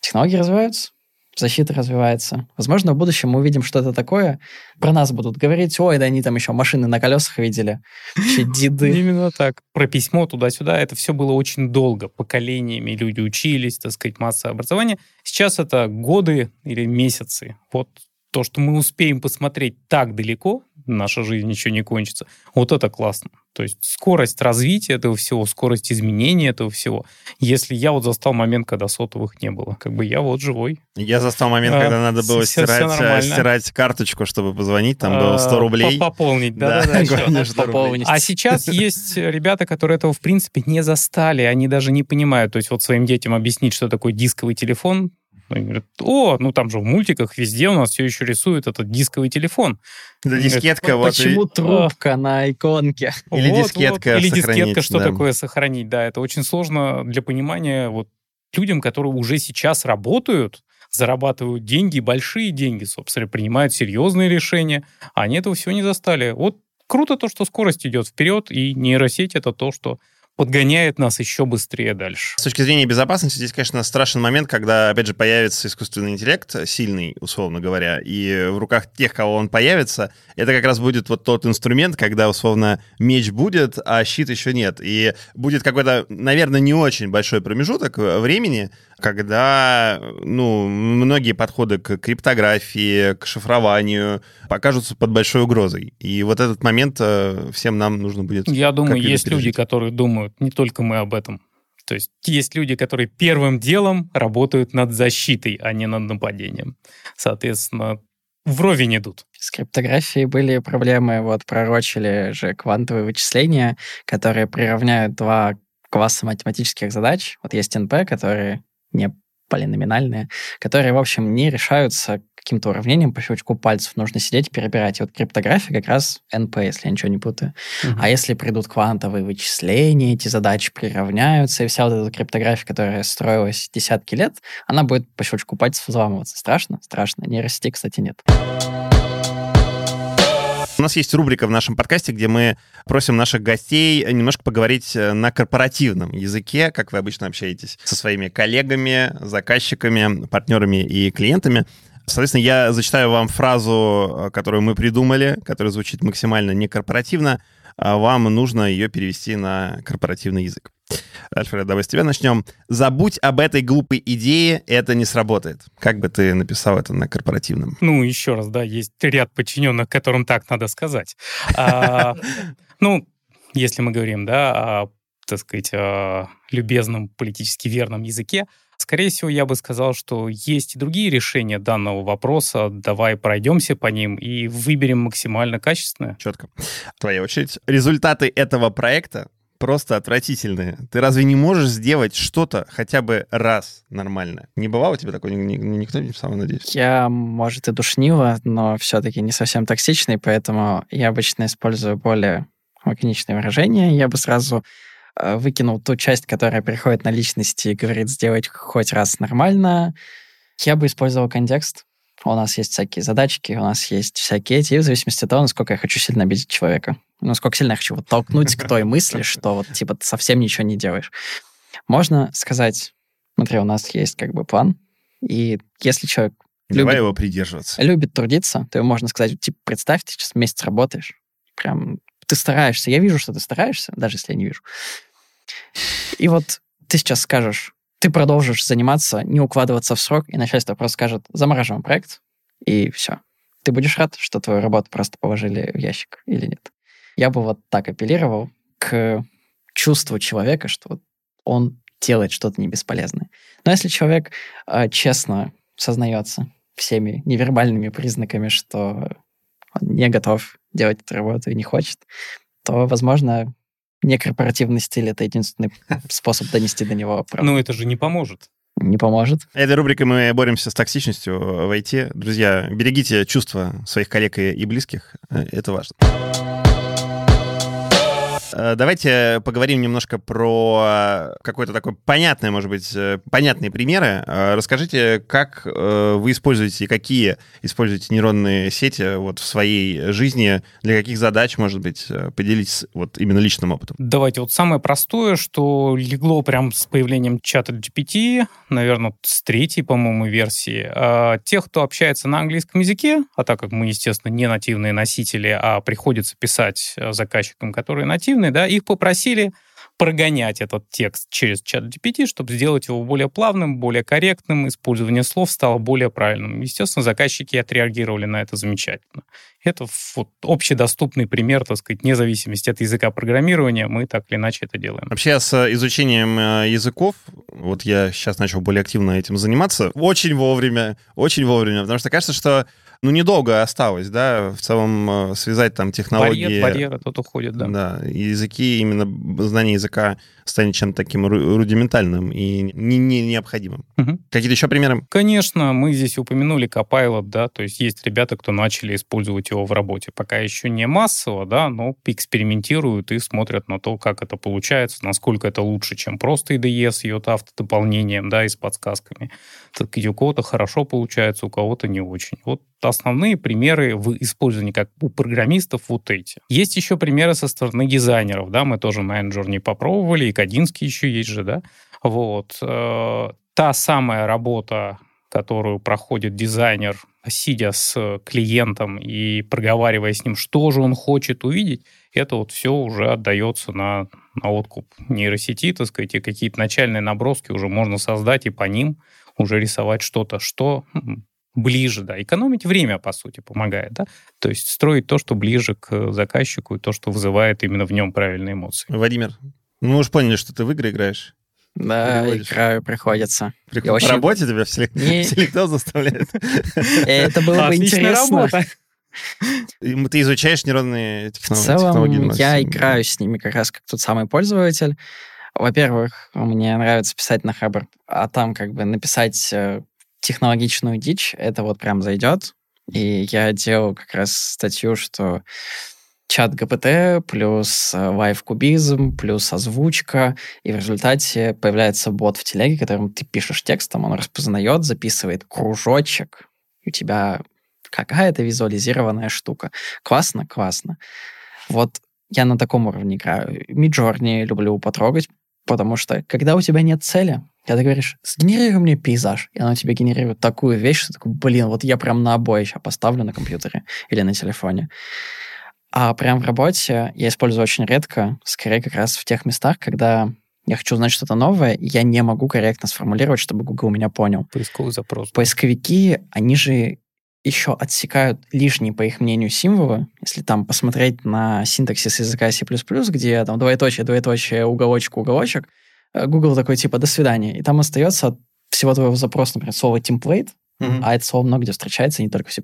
Технологии развиваются, защита развивается. Возможно, в будущем мы увидим что-то такое, про нас будут говорить, ой, да они там еще машины на колесах видели, вообще [laughs] деды. Именно так. Про письмо туда-сюда, это все было очень долго. Поколениями люди учились, так сказать, масса образования. Сейчас это годы или месяцы. Вот то, что мы успеем посмотреть так далеко, наша жизнь еще не кончится, вот это классно. То есть скорость развития этого всего, скорость изменения этого всего. Если я вот застал момент, когда сотовых не было, как бы я вот живой. Я застал момент, а, когда надо было все, стирать, все э, стирать карточку, чтобы позвонить, там было 100 а, рублей. Пополнить, да-да-да. [laughs] А сейчас есть ребята, которые этого, в принципе, не застали, они даже не понимают. То есть вот своим детям объяснить, что такое дисковый телефон, Они говорят, о, ну там же в мультиках везде у нас все еще рисует этот дисковый телефон. Да, дискетка. Вот, Почему и... трубка на иконке? Или вот, дискетка вот. Или дискетка, что да. такое сохранить. Да, это очень сложно для понимания вот людям, которые уже сейчас работают, зарабатывают деньги, большие деньги, собственно, принимают серьезные решения, а они этого всего не застали. Вот круто то, что скорость идет вперед, и нейросеть — это то, что подгоняет нас еще быстрее дальше. С точки зрения безопасности, здесь, конечно, страшный момент, когда, опять же, появится искусственный интеллект, сильный, условно говоря, и в руках тех, кого он появится, это как раз будет вот тот инструмент, когда, условно, меч будет, а щит еще нет. И будет какой-то, наверное, не очень большой промежуток времени, когда ну, многие подходы к криптографии, к шифрованию покажутся под большой угрозой. И вот этот момент э, всем нам нужно будет... Я думаю, есть пережить. люди, которые думают, не только мы об этом. То есть есть люди, которые первым делом работают над защитой, а не над нападением. Соответственно, вровень идут. С криптографией были проблемы, вот пророчили же квантовые вычисления, которые приравняют два класса математических задач. Вот есть НП, которые не полиноминальные, которые, в общем, не решаются каким-то уравнением по щелчку пальцев. Нужно сидеть и перебирать. И вот криптография как раз НП, если я ничего не путаю. Uh-huh. А если придут квантовые вычисления, эти задачи приравняются, и вся вот эта криптография, которая строилась десятки лет, она будет по щелчку пальцев взламываться. Страшно? Страшно. Нейросети, кстати, нет. У нас есть рубрика в нашем подкасте, где мы просим наших гостей немножко поговорить э, на корпоративном языке, как вы обычно общаетесь со своими коллегами, заказчиками, партнерами и клиентами. Соответственно, я зачитаю вам фразу, э, которую мы придумали, которая звучит максимально некорпоративно. А вам нужно ее перевести на корпоративный язык. Альфред, давай с тебя начнем. Забудь об этой глупой идее, это не сработает. Как бы ты написал это на корпоративном? Ну, еще раз, да, есть ряд подчиненных, которым так надо сказать. А, [laughs] ну, если мы говорим, да, о, так сказать, любезном политически верном языке, Скорее всего, я бы сказал, что есть и другие решения данного вопроса. Давай пройдемся по ним и выберем максимально качественное. Четко. Твоя очередь. Результаты этого проекта просто отвратительные. Ты разве не можешь сделать что-то хотя бы раз нормально? Не бывало у тебя такое? Никто не писал, надеюсь? Я, может, и душнила, но все-таки не совсем токсичный, поэтому я обычно использую более лаконичные выражения. Я бы сразу выкинул ту часть, которая приходит на личности и говорит сделать хоть раз нормально. Я бы использовал контекст. У нас есть всякие задачки, у нас есть всякие эти, в зависимости от того, насколько я хочу сильно обидеть человека. Насколько сильно я хочу вот толкнуть к той мысли, что вот типа ты совсем ничего не делаешь. Можно сказать, смотри, у нас есть как бы план, и если человек Давай любит, его придерживаться. Любит трудиться, то можно сказать, типа, представь, ты сейчас месяц работаешь, прям ты стараешься, я вижу, что ты стараешься, даже если я не вижу. И вот ты сейчас скажешь, ты продолжишь заниматься, не укладываться в срок, и начальство просто скажет, замораживаем проект, и все. Ты будешь рад, что твою работу просто положили в ящик или нет? Я бы вот так апеллировал к чувству человека, что он делает что-то не бесполезное. Но если человек э, честно сознается всеми невербальными признаками, что он не готов делать эту работу и не хочет, то, возможно, некорпоративный стиль — это единственный способ донести до него правду. Ну, это же не поможет. Не поможет. Этой рубрикой мы боремся с токсичностью в IT. Друзья, берегите чувства своих коллег и близких. Э, это важно. Э, давайте поговорим немножко про какой-то такой понятный, может быть, э, понятные примеры. Э, расскажите, как вы используете, какие используете нейронные сети вот в своей жизни, для каких задач, может быть, поделитесь вот именно личным опытом. Давайте, вот самое простое, что легло прям с появлением чата GPT, наверное, с третьей, по-моему, версии. Тех, кто общается на английском языке, а так как мы, естественно, не нативные носители, а приходится писать заказчикам, которые нативные, нативные, да, их попросили прогонять этот текст через чат GPT, чтобы сделать его более плавным, более корректным, использование слов стало более правильным. Естественно, заказчики отреагировали на это замечательно. Это вот общедоступный пример, так сказать, вне зависимости от языка программирования, мы так или иначе это делаем. Вообще с изучением э, языков, вот я сейчас начал более активно этим заниматься, очень вовремя, очень вовремя, потому что кажется, что ну, недолго осталось, да, в целом э, связать там технологии... Барьер, барьеры тут уходят, да. Да, языки, именно знание языка станет чем-то таким рудиментальным и не, не необходимым. Угу. Какие-то еще примеры? Конечно, мы здесь упомянули Copilot, да, то есть есть ребята, кто начали использовать его в работе. Пока еще не массово, да, но экспериментируют и смотрят на то, как это получается, насколько это лучше, чем просто IDE с ее автодополнением, да, и с подсказками. Так у кого-то хорошо получается, у кого-то не очень. Вот основные примеры в использовании как у программистов вот эти. Есть еще примеры со стороны дизайнеров, да, мы тоже на не попробовали, и Кадинский еще есть же, да. Вот. Э, та самая работа, которую проходит дизайнер, сидя с клиентом и проговаривая с ним, что же он хочет увидеть, это вот все уже отдается на, на откуп нейросети, так сказать, и какие-то начальные наброски уже можно создать и по ним уже рисовать что-то, что ближе, да, экономить время, по сути, помогает, да, то есть строить то, что ближе к заказчику и то, что вызывает именно в нем правильные эмоции. Владимир, ну, мы уже поняли, что ты в игры играешь. Да, играю, приходится. Прикольно. Очень... По работе тебя в селектор заставляет? Это было бы интересно. Ты изучаешь нейронные технологии? В целом, я играю с ними как раз как тот самый пользователь. Во-первых, мне нравится писать на Хабр, а там как бы написать э, технологичную дичь, это вот прям зайдет. И я делал как раз статью, что ChatGPT плюс live э, кубизм плюс озвучка, и в результате появляется бот в телеге, которым ты пишешь текстом, он распознает, записывает кружочек, и у тебя какая-то визуализированная штука. Классно, классно. Вот я на таком уровне играю. Midjourney люблю потрогать, потому что когда у тебя нет цели, когда ты говоришь, сгенерируй мне пейзаж, и оно тебе генерирует такую вещь, что такой, блин, вот я прям на обои сейчас поставлю на компьютере или на телефоне. А прям в работе я использую очень редко, скорее как раз в тех местах, когда я хочу узнать что-то новое, и я не могу корректно сформулировать, чтобы Google меня понял. Поисковый запрос. Поисковики, они же еще отсекают лишние, по их мнению, символы. Если там посмотреть на синтаксис языка C++, где там двоеточие, двоеточие, уголочек, уголочек, э, Google такой типа «до свидания». И там остается от всего твоего запроса, например, слово template, Mm-hmm. А это слово много где встречается, не только в C++.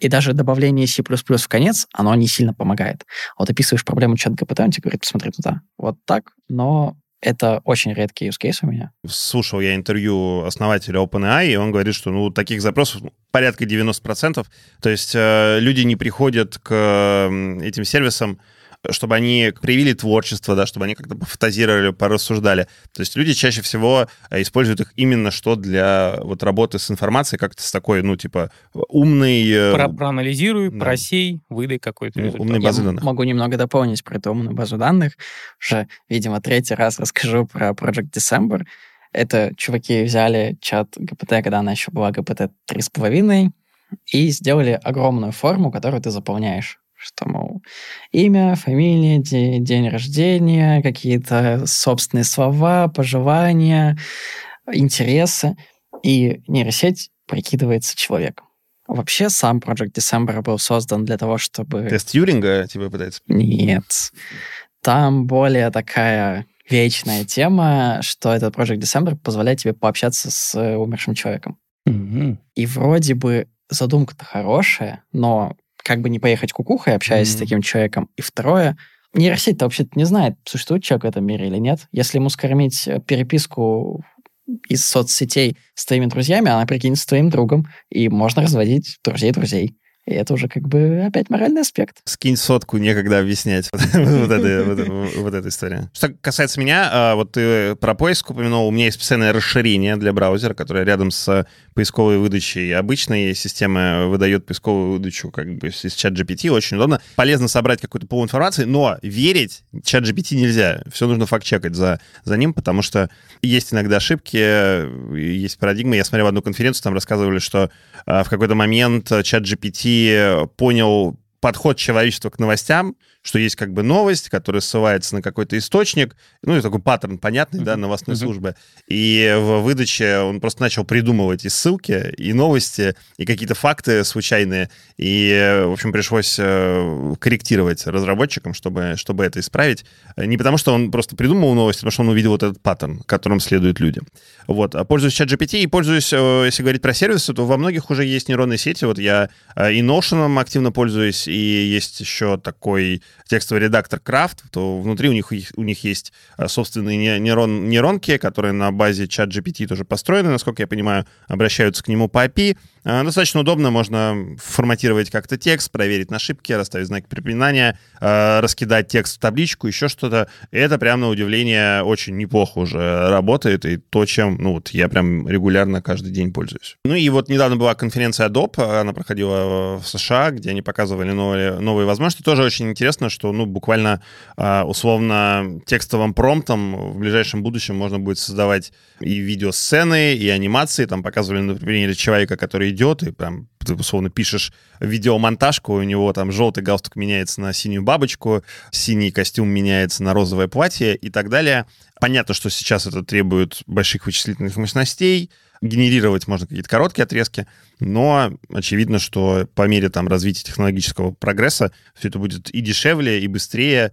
И даже добавление C++ в конец, оно не сильно помогает. Вот описываешь проблему чат GPT, он тебе говорит, посмотри туда. Вот так, но это очень редкий use case у меня. Слушал я интервью основателя OpenAI, и он говорит, что ну, таких запросов порядка 90%. То есть э, люди не приходят к этим сервисам чтобы они проявили творчество, да, чтобы они как-то пофантазировали, порассуждали. То есть люди чаще всего э, используют их именно что для вот работы с информацией, как-то с такой, ну, типа, умный... Э, Про проанализируй, да. просей, выдай какой-то результат. Умной базы данных. могу немного дополнить про эту умную базу данных. Уже, видимо, третий раз расскажу про Project December. Это чуваки взяли чат GPT, когда она еще была GPT 3,5, и сделали огромную форму, которую ты заполняешь что, мол, имя, фамилия, день, день рождения, какие-то собственные слова, пожелания, интересы. И нейросеть прикидывается человеком. Вообще сам Project December был создан для того, чтобы... Тест Юринга тебе пытается? Нет. Там более такая вечная тема, что этот Project December позволяет тебе пообщаться с умершим человеком. Mm-hmm. И вроде бы задумка-то хорошая, но как бы не поехать кукухой, общаясь mm-hmm. с таким человеком. И второе, нейросеть-то вообще-то не знает, существует человек в этом мире или нет. Если ему скормить э, переписку из соцсетей с твоими друзьями, она прикинется твоим другом, и можно разводить друзей друзей. И это уже как бы опять моральный аспект. Скинь сотку, некогда объяснять [laughs] вот, эта история. Что касается меня, а, вот ты про поиск упомянул, у меня есть специальное расширение для браузера, которое рядом с поисковой выдачей обычной системы выдает поисковую выдачу как бы из чат GPT, очень удобно. Полезно собрать какую-то полуинформацию, но верить чат GPT нельзя. Все нужно факт-чекать за, за ним, потому что есть иногда ошибки, есть парадигмы. Я смотрел одну конференцию, там рассказывали, что а, в какой-то момент чат GPT понял подход человечества к новостям, что есть как бы новость, которая ссылается на какой-то источник, ну, и такой паттерн понятный, да, новостной службы. И в выдаче он просто начал придумывать и ссылки, и новости, и какие-то факты случайные. И, в общем, пришлось э, корректировать разработчикам, чтобы, чтобы это исправить. Не потому, что он просто придумал новости, а потому что он увидел вот этот паттерн, которым следуют люди. Вот. А пользуюсь ChatGPT и пользуюсь, э, если говорить про сервисы, то во многих уже есть нейронные сети. Вот я э, и Notion активно пользуюсь, и есть еще такой текстовый редактор Craft, то внутри у них, у них есть э, собственные нейрон, нейронки, которые на базе ChatGPT тоже построены, насколько я понимаю, обращаются к нему по API. Достаточно удобно, можно форматировать как-то текст, проверить на ошибки, расставить знаки препинания, раскидать текст в табличку, еще что-то. Это прям на удивление очень неплохо уже работает, и то, чем ну вот я прям регулярно каждый день пользуюсь. Ну и вот недавно была конференция Adobe, она проходила в США, где они показывали новые, новые возможности. Тоже очень интересно, что ну буквально а, условно текстовым промптом в ближайшем будущем можно будет создавать и видеосцены, и анимации. Там показывали, например, человека, который идет, и прям ты условно пишешь видеомонтажку, у него там желтый галстук меняется на синюю бабочку, синий костюм меняется на розовое платье и так далее. Понятно, что сейчас это требует больших вычислительных мощностей, генерировать можно какие-то короткие отрезки, но очевидно, что по мере там развития технологического прогресса все это будет и дешевле, и быстрее,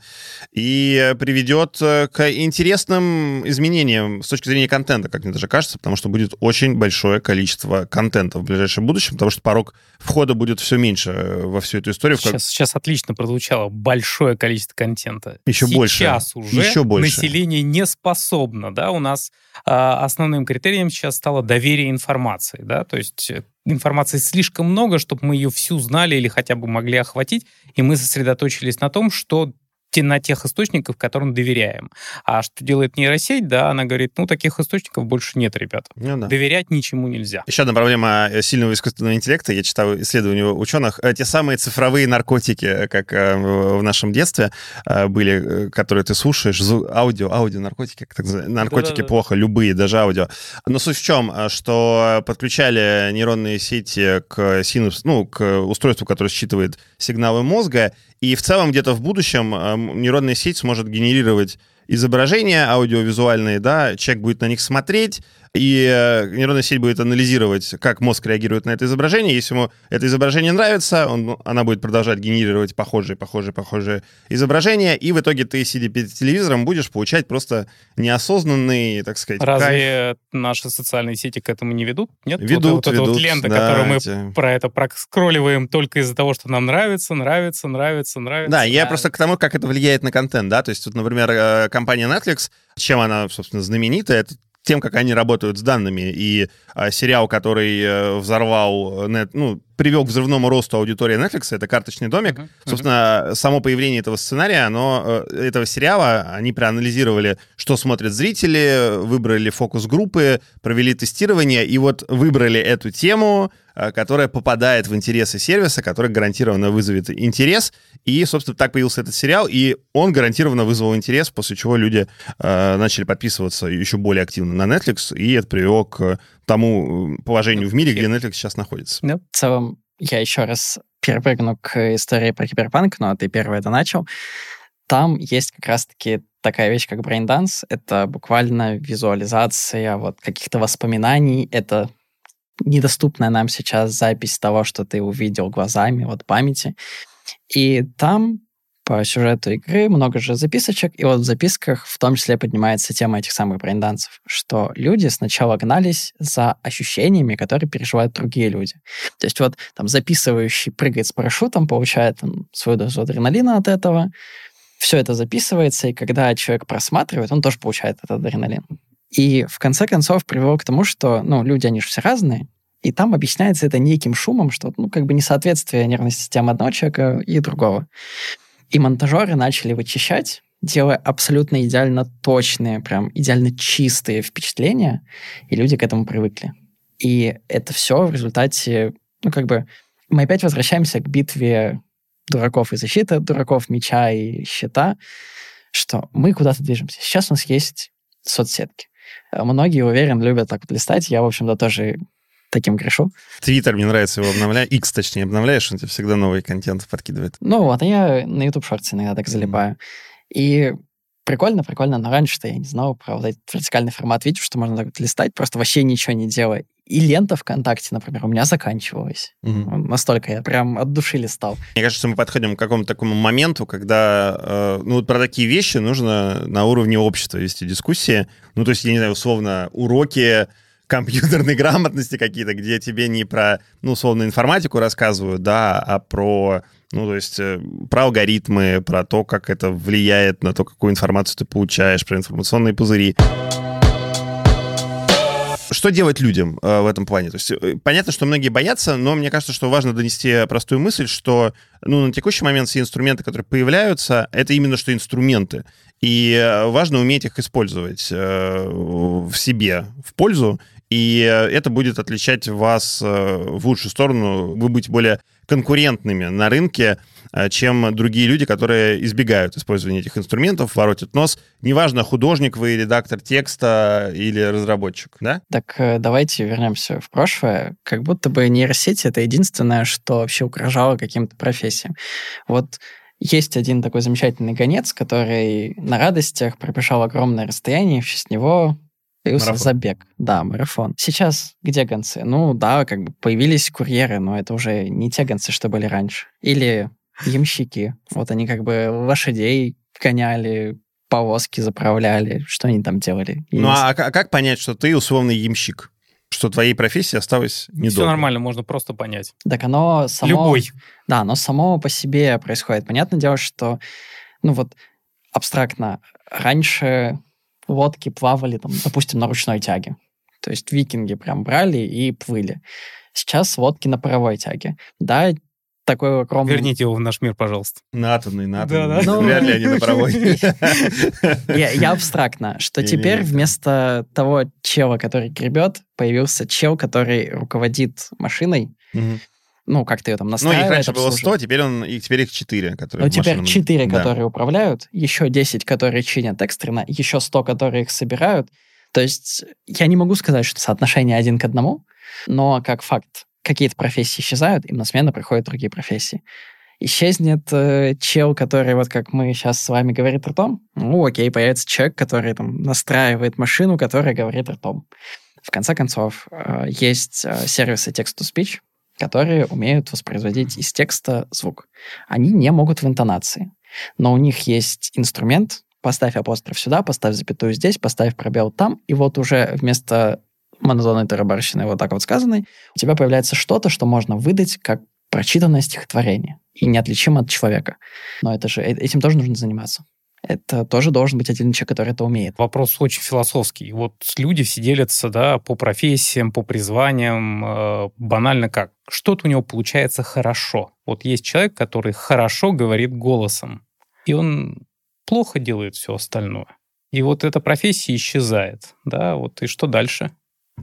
и приведет э, к интересным изменениям с точки зрения контента, как мне даже кажется, потому что будет очень большое количество контента в ближайшем будущем, потому что порог входа будет все меньше э, во всю эту историю. Сейчас, сейчас отлично прозвучало большое количество контента. Еще сейчас больше. Сейчас уже Еще больше. население не способно, да, у нас э, основным критерием сейчас стало доверие информации, да, то есть э, информации слишком много, чтобы мы ее всю знали или хотя бы могли охватить, и мы сосредоточились на том, что на тех источников, которым доверяем. А что делает нейросеть, да, она говорит, ну, таких источников больше нет, ребята. Ну, да. Доверять ничему нельзя. Еще одна проблема э, сильного искусственного интеллекта, я читал исследования ученых, э, те самые цифровые наркотики, как э, в нашем детстве были, которые ты слушаешь, аудио, аудио, наркотики, как так наркотики Да-да-да. плохо, любые, даже аудио. Но суть в чем, что подключали нейронные сети к синапс, ну, к устройству, которое считывает сигналы мозга, и в целом где-то в будущем нейронная сеть сможет генерировать изображения аудиовизуальные, да, человек будет на них смотреть, и э, нейронная сеть будет анализировать, как мозг реагирует на это изображение. Если ему это изображение нравится, он, она будет продолжать генерировать похожие, похожие, похожие изображения, и в итоге ты, сидя перед телевизором, будешь получать просто неосознанный, так сказать, Разве кайф. наши социальные сети к этому не ведут? Нет? Ведут, вот, вот ведут. вот лента, да, которую мы эти... про это проскролливаем только из-за того, что нам нравится, нравится, нравится, нравится. Да, да, я просто к тому, как это влияет на контент, да, то есть, вот, например, э, компания Netflix, чем она, собственно, знаменита, это тем, как они работают с данными. И а, сериал, который а, взорвал, нет, ну, привел к взрывному росту аудитории Netflix, это «Карточный домик». Uh-huh. Собственно, само появление этого сценария, оно, э, этого сериала, они проанализировали, что смотрят зрители, выбрали фокус-группы, провели тестирование, и вот выбрали эту тему, э, которая попадает в интересы сервиса, который гарантированно вызовет интерес. И, собственно, так появился этот сериал, и он гарантированно вызвал интерес, после чего люди э, начали подписываться еще более активно на Netflix, и это привело к тому э, положению в мире, где Netflix сейчас находится. Да, в целом, я еще раз перепрыгну к истории про киберпанк, но ты первый это начал. Там есть как раз-таки такая вещь, как брейнданс. Это буквально визуализация вот каких-то воспоминаний. Это недоступная нам сейчас запись того, что ты увидел глазами, вот памяти. И там по сюжету игры, много же записочек, и вот в записках в том числе поднимается тема этих самых брейнданцев, что люди сначала гнались за ощущениями, которые переживают другие люди. То есть вот там записывающий прыгает с парашютом, получает там, свою дозу адреналина от этого, все это записывается, и когда человек просматривает, он тоже получает этот адреналин. И в конце концов привело к тому, что, ну, люди, они же все разные, и там объясняется это неким шумом, что, ну, как бы несоответствие нервной системы одного человека и другого. И монтажеры начали вычищать, делая абсолютно идеально точные, прям идеально чистые впечатления, и люди к этому привыкли. И это все в результате, ну, как бы, мы опять возвращаемся к битве дураков и защиты, дураков меча и щита, что мы куда-то движемся. Сейчас у нас есть соцсетки. Многие, уверен, любят так вот листать. Я, в общем-то, тоже таким грешу. Твиттер мне нравится его обновлять. X, точнее, обновляешь, он тебе всегда новый контент подкидывает. Ну вот, а я на YouTube Shorts иногда так залипаю. И прикольно, прикольно, но раньше-то я не знал про вот этот вертикальный формат видео, что можно так вот листать, просто вообще ничего не делая. И лента ВКонтакте, например, у меня заканчивалась. Мгм. Настолько я прям от души листал. Мне кажется, мы подходим к какому-то такому моменту, когда, э, ну, вот про такие вещи нужно на уровне общества вести дискуссии. Ну, то есть, я не знаю, условно, уроки компьютерной [laughs] грамотности какие-то, где тебе не про, ну, условно, информатику рассказывают, да, а про, ну, то есть, э, про алгоритмы, про то, как это влияет на то, какую информацию ты получаешь, про информационные пузыри. Что делать людям э, в этом плане? То есть э, понятно, что многие боятся, но мне кажется, что важно донести простую мысль, что ну, на текущий момент все инструменты, которые появляются, это именно что инструменты. И э, важно уметь их использовать э, в себе в пользу, и э, это будет отличать вас э, в лучшую сторону. Вы будете более конкурентными на рынке, э, чем другие люди, которые избегают использования этих инструментов, воротят нос. Неважно, художник вы, редактор текста или разработчик, да? Так давайте вернемся в прошлое. Как будто бы нейросети — это единственное, что вообще угрожало каким-то профессиям. Вот есть один такой замечательный гонец, который на радостях пробежал огромное расстояние, в честь него Марафон. забег. Да, марафон. Сейчас где гонцы? Ну да, как бы появились курьеры, но это уже не те гонцы, что были раньше. Или ямщики. Вот они как бы лошадей гоняли, повозки заправляли. Что они там делали? Я Ну а, а как понять, что ты условный ямщик? Что твоей профессии осталось недолго? Все нормально, можно просто понять. Так оно само... Любой. Да, оно само по себе происходит. Понятное дело, что, ну вот, абстрактно, раньше лодки плавали, там, допустим, на ручной тяге. То есть викинги прям брали и плыли. Сейчас лодки на паровой тяге. Да, такой огромный... Верните его в наш мир, пожалуйста. На атомный, на атомный. Да-да. Ну, Вряд ли они на паровой. Я, я абстрактно, что теперь вместо того чела, который гребет, появился чел, который руководит машиной. Ну, как-то ее там Ну, настраивает, их раньше было обслуживает. 100, теперь, он, и теперь их 4, которые Ну, теперь машинном- 4, Да. которые управляют, еще 10, которые чинят экстренно, еще 100, которые их собирают. То есть я не могу сказать, что соотношение один к одному, но как факт, какие-то профессии исчезают, им на смену приходят другие профессии. Исчезнет э, чел, который, вот как мы сейчас с вами говорит ртом, ну окей, появится человек, который там настраивает машину, которая говорит ртом. В конце концов, э, есть э, сервисы text-to-speech, которые умеют воспроизводить из текста звук. Они не могут в интонации, но у них есть инструмент, поставь апостроф сюда, поставь запятую здесь, поставь пробел там, и вот уже вместо монотонной тарабарщины, вот так вот сказанной, у тебя появляется что-то, что можно выдать как прочитанное стихотворение и неотличимо от человека. Но это же, э- этим тоже нужно заниматься. Это тоже должен быть один человек, который это умеет. Вопрос очень философский. Вот люди все делятся, да, по профессиям, по призваниям, э, банально как. Что-то у него получается хорошо. Вот есть человек, который хорошо говорит голосом, и он плохо делает все остальное. И вот эта профессия исчезает, да, вот и что дальше?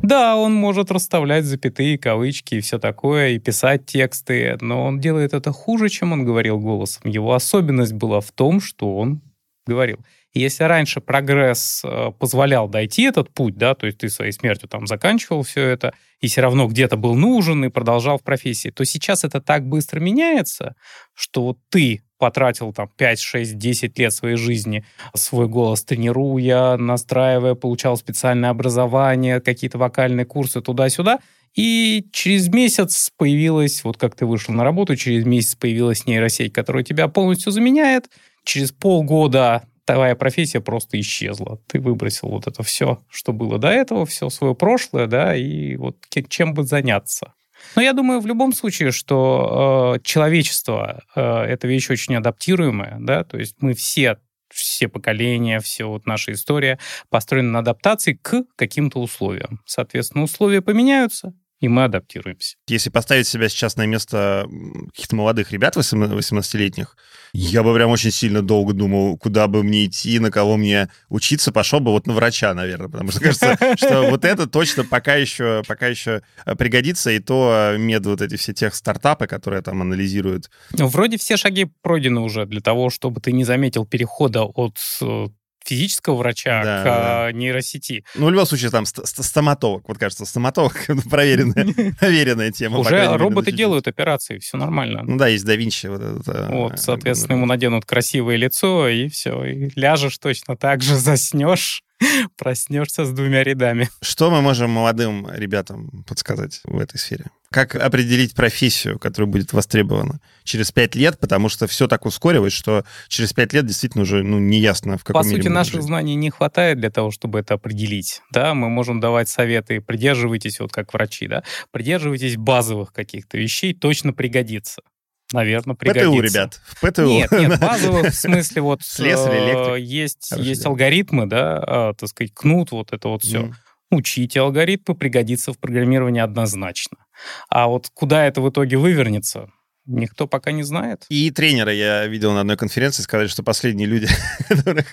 Да, он может расставлять запятые, кавычки и все такое, и писать тексты, но он делает это хуже, чем он говорил голосом. Его особенность была в том, что он говорил. Если раньше прогресс э, позволял дойти этот путь, да, то есть ты своей смертью там заканчивал все это, и все равно где-то был нужен и продолжал в профессии, то сейчас это так быстро меняется, что ты потратил там 5, 6, 10 лет своей жизни, свой голос тренируя, настраивая, получал специальное образование, какие-то вокальные курсы туда-сюда, и через месяц появилась, вот как ты вышел на работу, через месяц появилась нейросеть, которая тебя полностью заменяет, через полгода твоя профессия просто исчезла. Ты выбросил вот это все, что было до этого, все свое прошлое, да, и вот чем бы заняться. Но я думаю, в любом случае, что э, человечество э, это вещь очень адаптируемая, да, то есть мы все все поколения, все вот наша история построена на адаптации к каким-то условиям. Соответственно, условия поменяются, и мы адаптируемся. Если поставить себя сейчас на место каких-то молодых ребят 18-летних, я бы прям очень сильно долго думал, куда бы мне идти, на кого мне учиться. Пошел бы вот на врача, наверное, потому что кажется, что вот это точно пока еще, пока еще э, пригодится, и то э, мед вот эти все тех стартапы, которые там анализируют. Ну, вроде все шаги пройдены уже для того, чтобы ты не заметил перехода от э, физического врача Да, к да. а, нейросети. Ну, в любом случае, там ст- ст- стоматолог. Вот, кажется, стоматолог [laughs] — проверенная, [laughs] проверенная тема. Уже роботы делают операции, все нормально. Ну да, есть да Винчи. Вот, этот, э, Вот, соответственно, ему наденут красивое лицо, и все. И ляжешь точно так же, [laughs] заснешь, [laughs] проснешься с двумя рядами. Что мы можем молодым ребятам подсказать в этой сфере? Как определить профессию, которая будет востребована через пять лет, потому что все так ускорилось, что через пять лет действительно уже ну, неясно, в каком По сути, наших жить. знаний не хватает для того, чтобы это определить. Да, мы можем давать советы, придерживайтесь, вот как врачи, да, придерживайтесь базовых каких-то вещей, точно пригодится. Наверное, пригодится. ПТУ, ребят, в ПТУ. Нет, нет, [laughs] базовых в смысле вот [laughs] Слесарь, э, есть, Хорошо, есть алгоритмы, да, а, так сказать, кнут, вот это вот все. Мгм. Учите алгоритмы, пригодится в программировании однозначно. А вот куда это в итоге вывернется, никто пока не знает. И тренера я видел на одной конференции, сказали, что последние люди, [laughs] которых,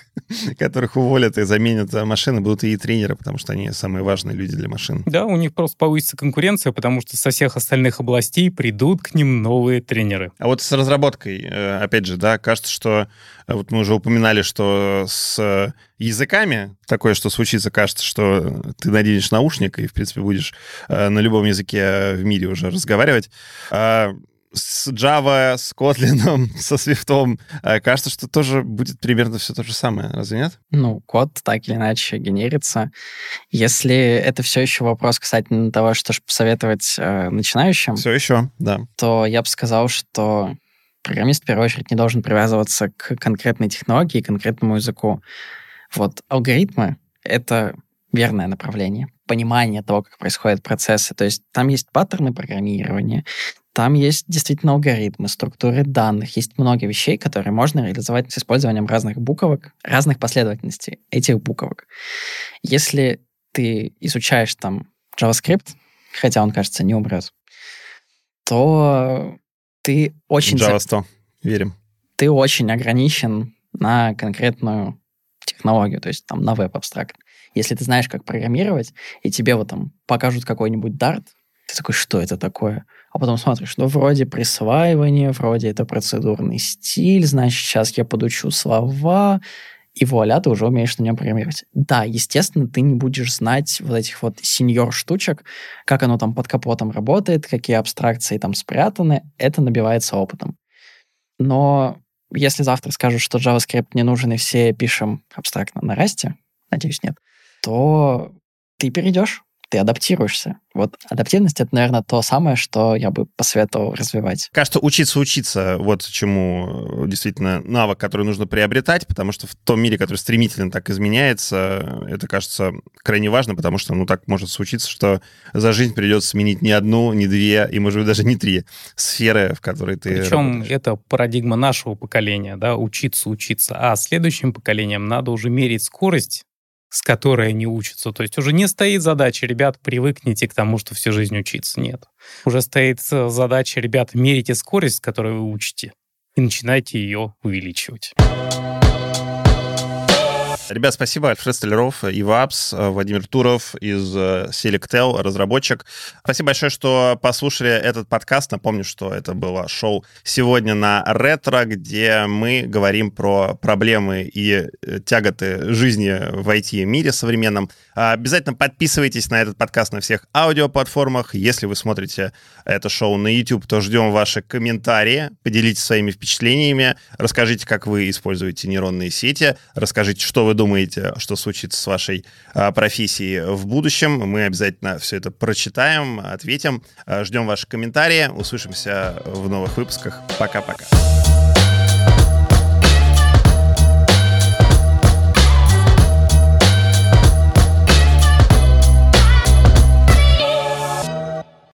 которых уволят и заменят машины, будут и тренеры, потому что они самые важные люди для машин. Да, у них просто повысится конкуренция, потому что со всех остальных областей придут к ним новые тренеры. А вот с разработкой, э, опять же, да, кажется, что э, вот мы уже упоминали, что с э, языками такое, что случится, кажется, что ты наденешь наушник и, в принципе, будешь на любом языке в мире уже разговаривать. С Java, с Kotlin, [laughs] со Swift, э, кажется, что тоже будет примерно все то же самое, разве нет? Ну, код так или иначе генерится. Если это все еще вопрос касательно того, что же посоветовать э, начинающим, Все еще, да. то я бы сказал, что программист в первую очередь не должен привязываться к конкретной технологии, конкретному языку. Вот алгоритмы — это верное направление, понимание того, как происходят процессы. То есть там есть паттерны программирования, там есть действительно алгоритмы, структуры данных, есть много вещей, которые можно реализовать с использованием разных буквок, разных последовательностей этих буквок. Если ты изучаешь там JavaScript, хотя он, кажется, не умрет, то ты очень, Java 100, верим. ты очень ограничен на конкретную технологию, то есть там на веб-абстракт. Если ты знаешь, как программировать, и тебе вот там покажут какой-нибудь Dart, ты такой, что это такое? А потом смотришь, ну, вроде присваивание, вроде это процедурный стиль, значит, сейчас я подучу слова, и вуаля, ты уже умеешь на нем программировать. Да, естественно, ты не будешь знать вот этих вот сеньор штучек, как оно там под капотом работает, какие абстракции там спрятаны, это набивается опытом. Но если завтра скажут, что JavaScript не нужен и все пишем абстрактно на расте, надеюсь, нет, то ты перейдешь, ты адаптируешься. Вот адаптивность — это, наверное, то самое, что я бы посоветовал развивать. Кажется, учиться учиться, вот чему э, действительно навык, который нужно приобретать, потому что в том мире, который стремительно так изменяется, это кажется крайне важно, потому что, ну, так может случиться, что за жизнь придется сменить не одну, не две, и, может быть, даже не три сферы, в которой ты Причем работаешь. это парадигма нашего поколения, да, учиться, учиться. А следующим поколениям надо уже мерить скорость, с которой они учатся. То есть уже не стоит задача, ребят, привыкните к тому, что всю жизнь учиться. Нет. Уже стоит э, задача, ребят, мерите скорость, с которой вы учите, и начинайте ее увеличивать. Ребят, спасибо. Альфред Столяров, Ивапс, Владимир Туров из э, Selectel, разработчик. Спасибо большое, что послушали этот подкаст. Напомню, что это было шоу сегодня на Ретро, где мы говорим про проблемы и э, тяготы жизни в IT-мире современном. А, Обязательно подписывайтесь на этот подкаст на всех аудиоплатформах. Если вы смотрите это шоу на YouTube, то ждем ваши комментарии. Поделитесь своими впечатлениями. Расскажите, как вы используете нейронные сети. Расскажите, что вы думаете, что случится с вашей а, профессией в будущем. Мы обязательно все это прочитаем, ответим. А, Ждем ваши комментарии. Услышимся в новых выпусках. Пока-пока.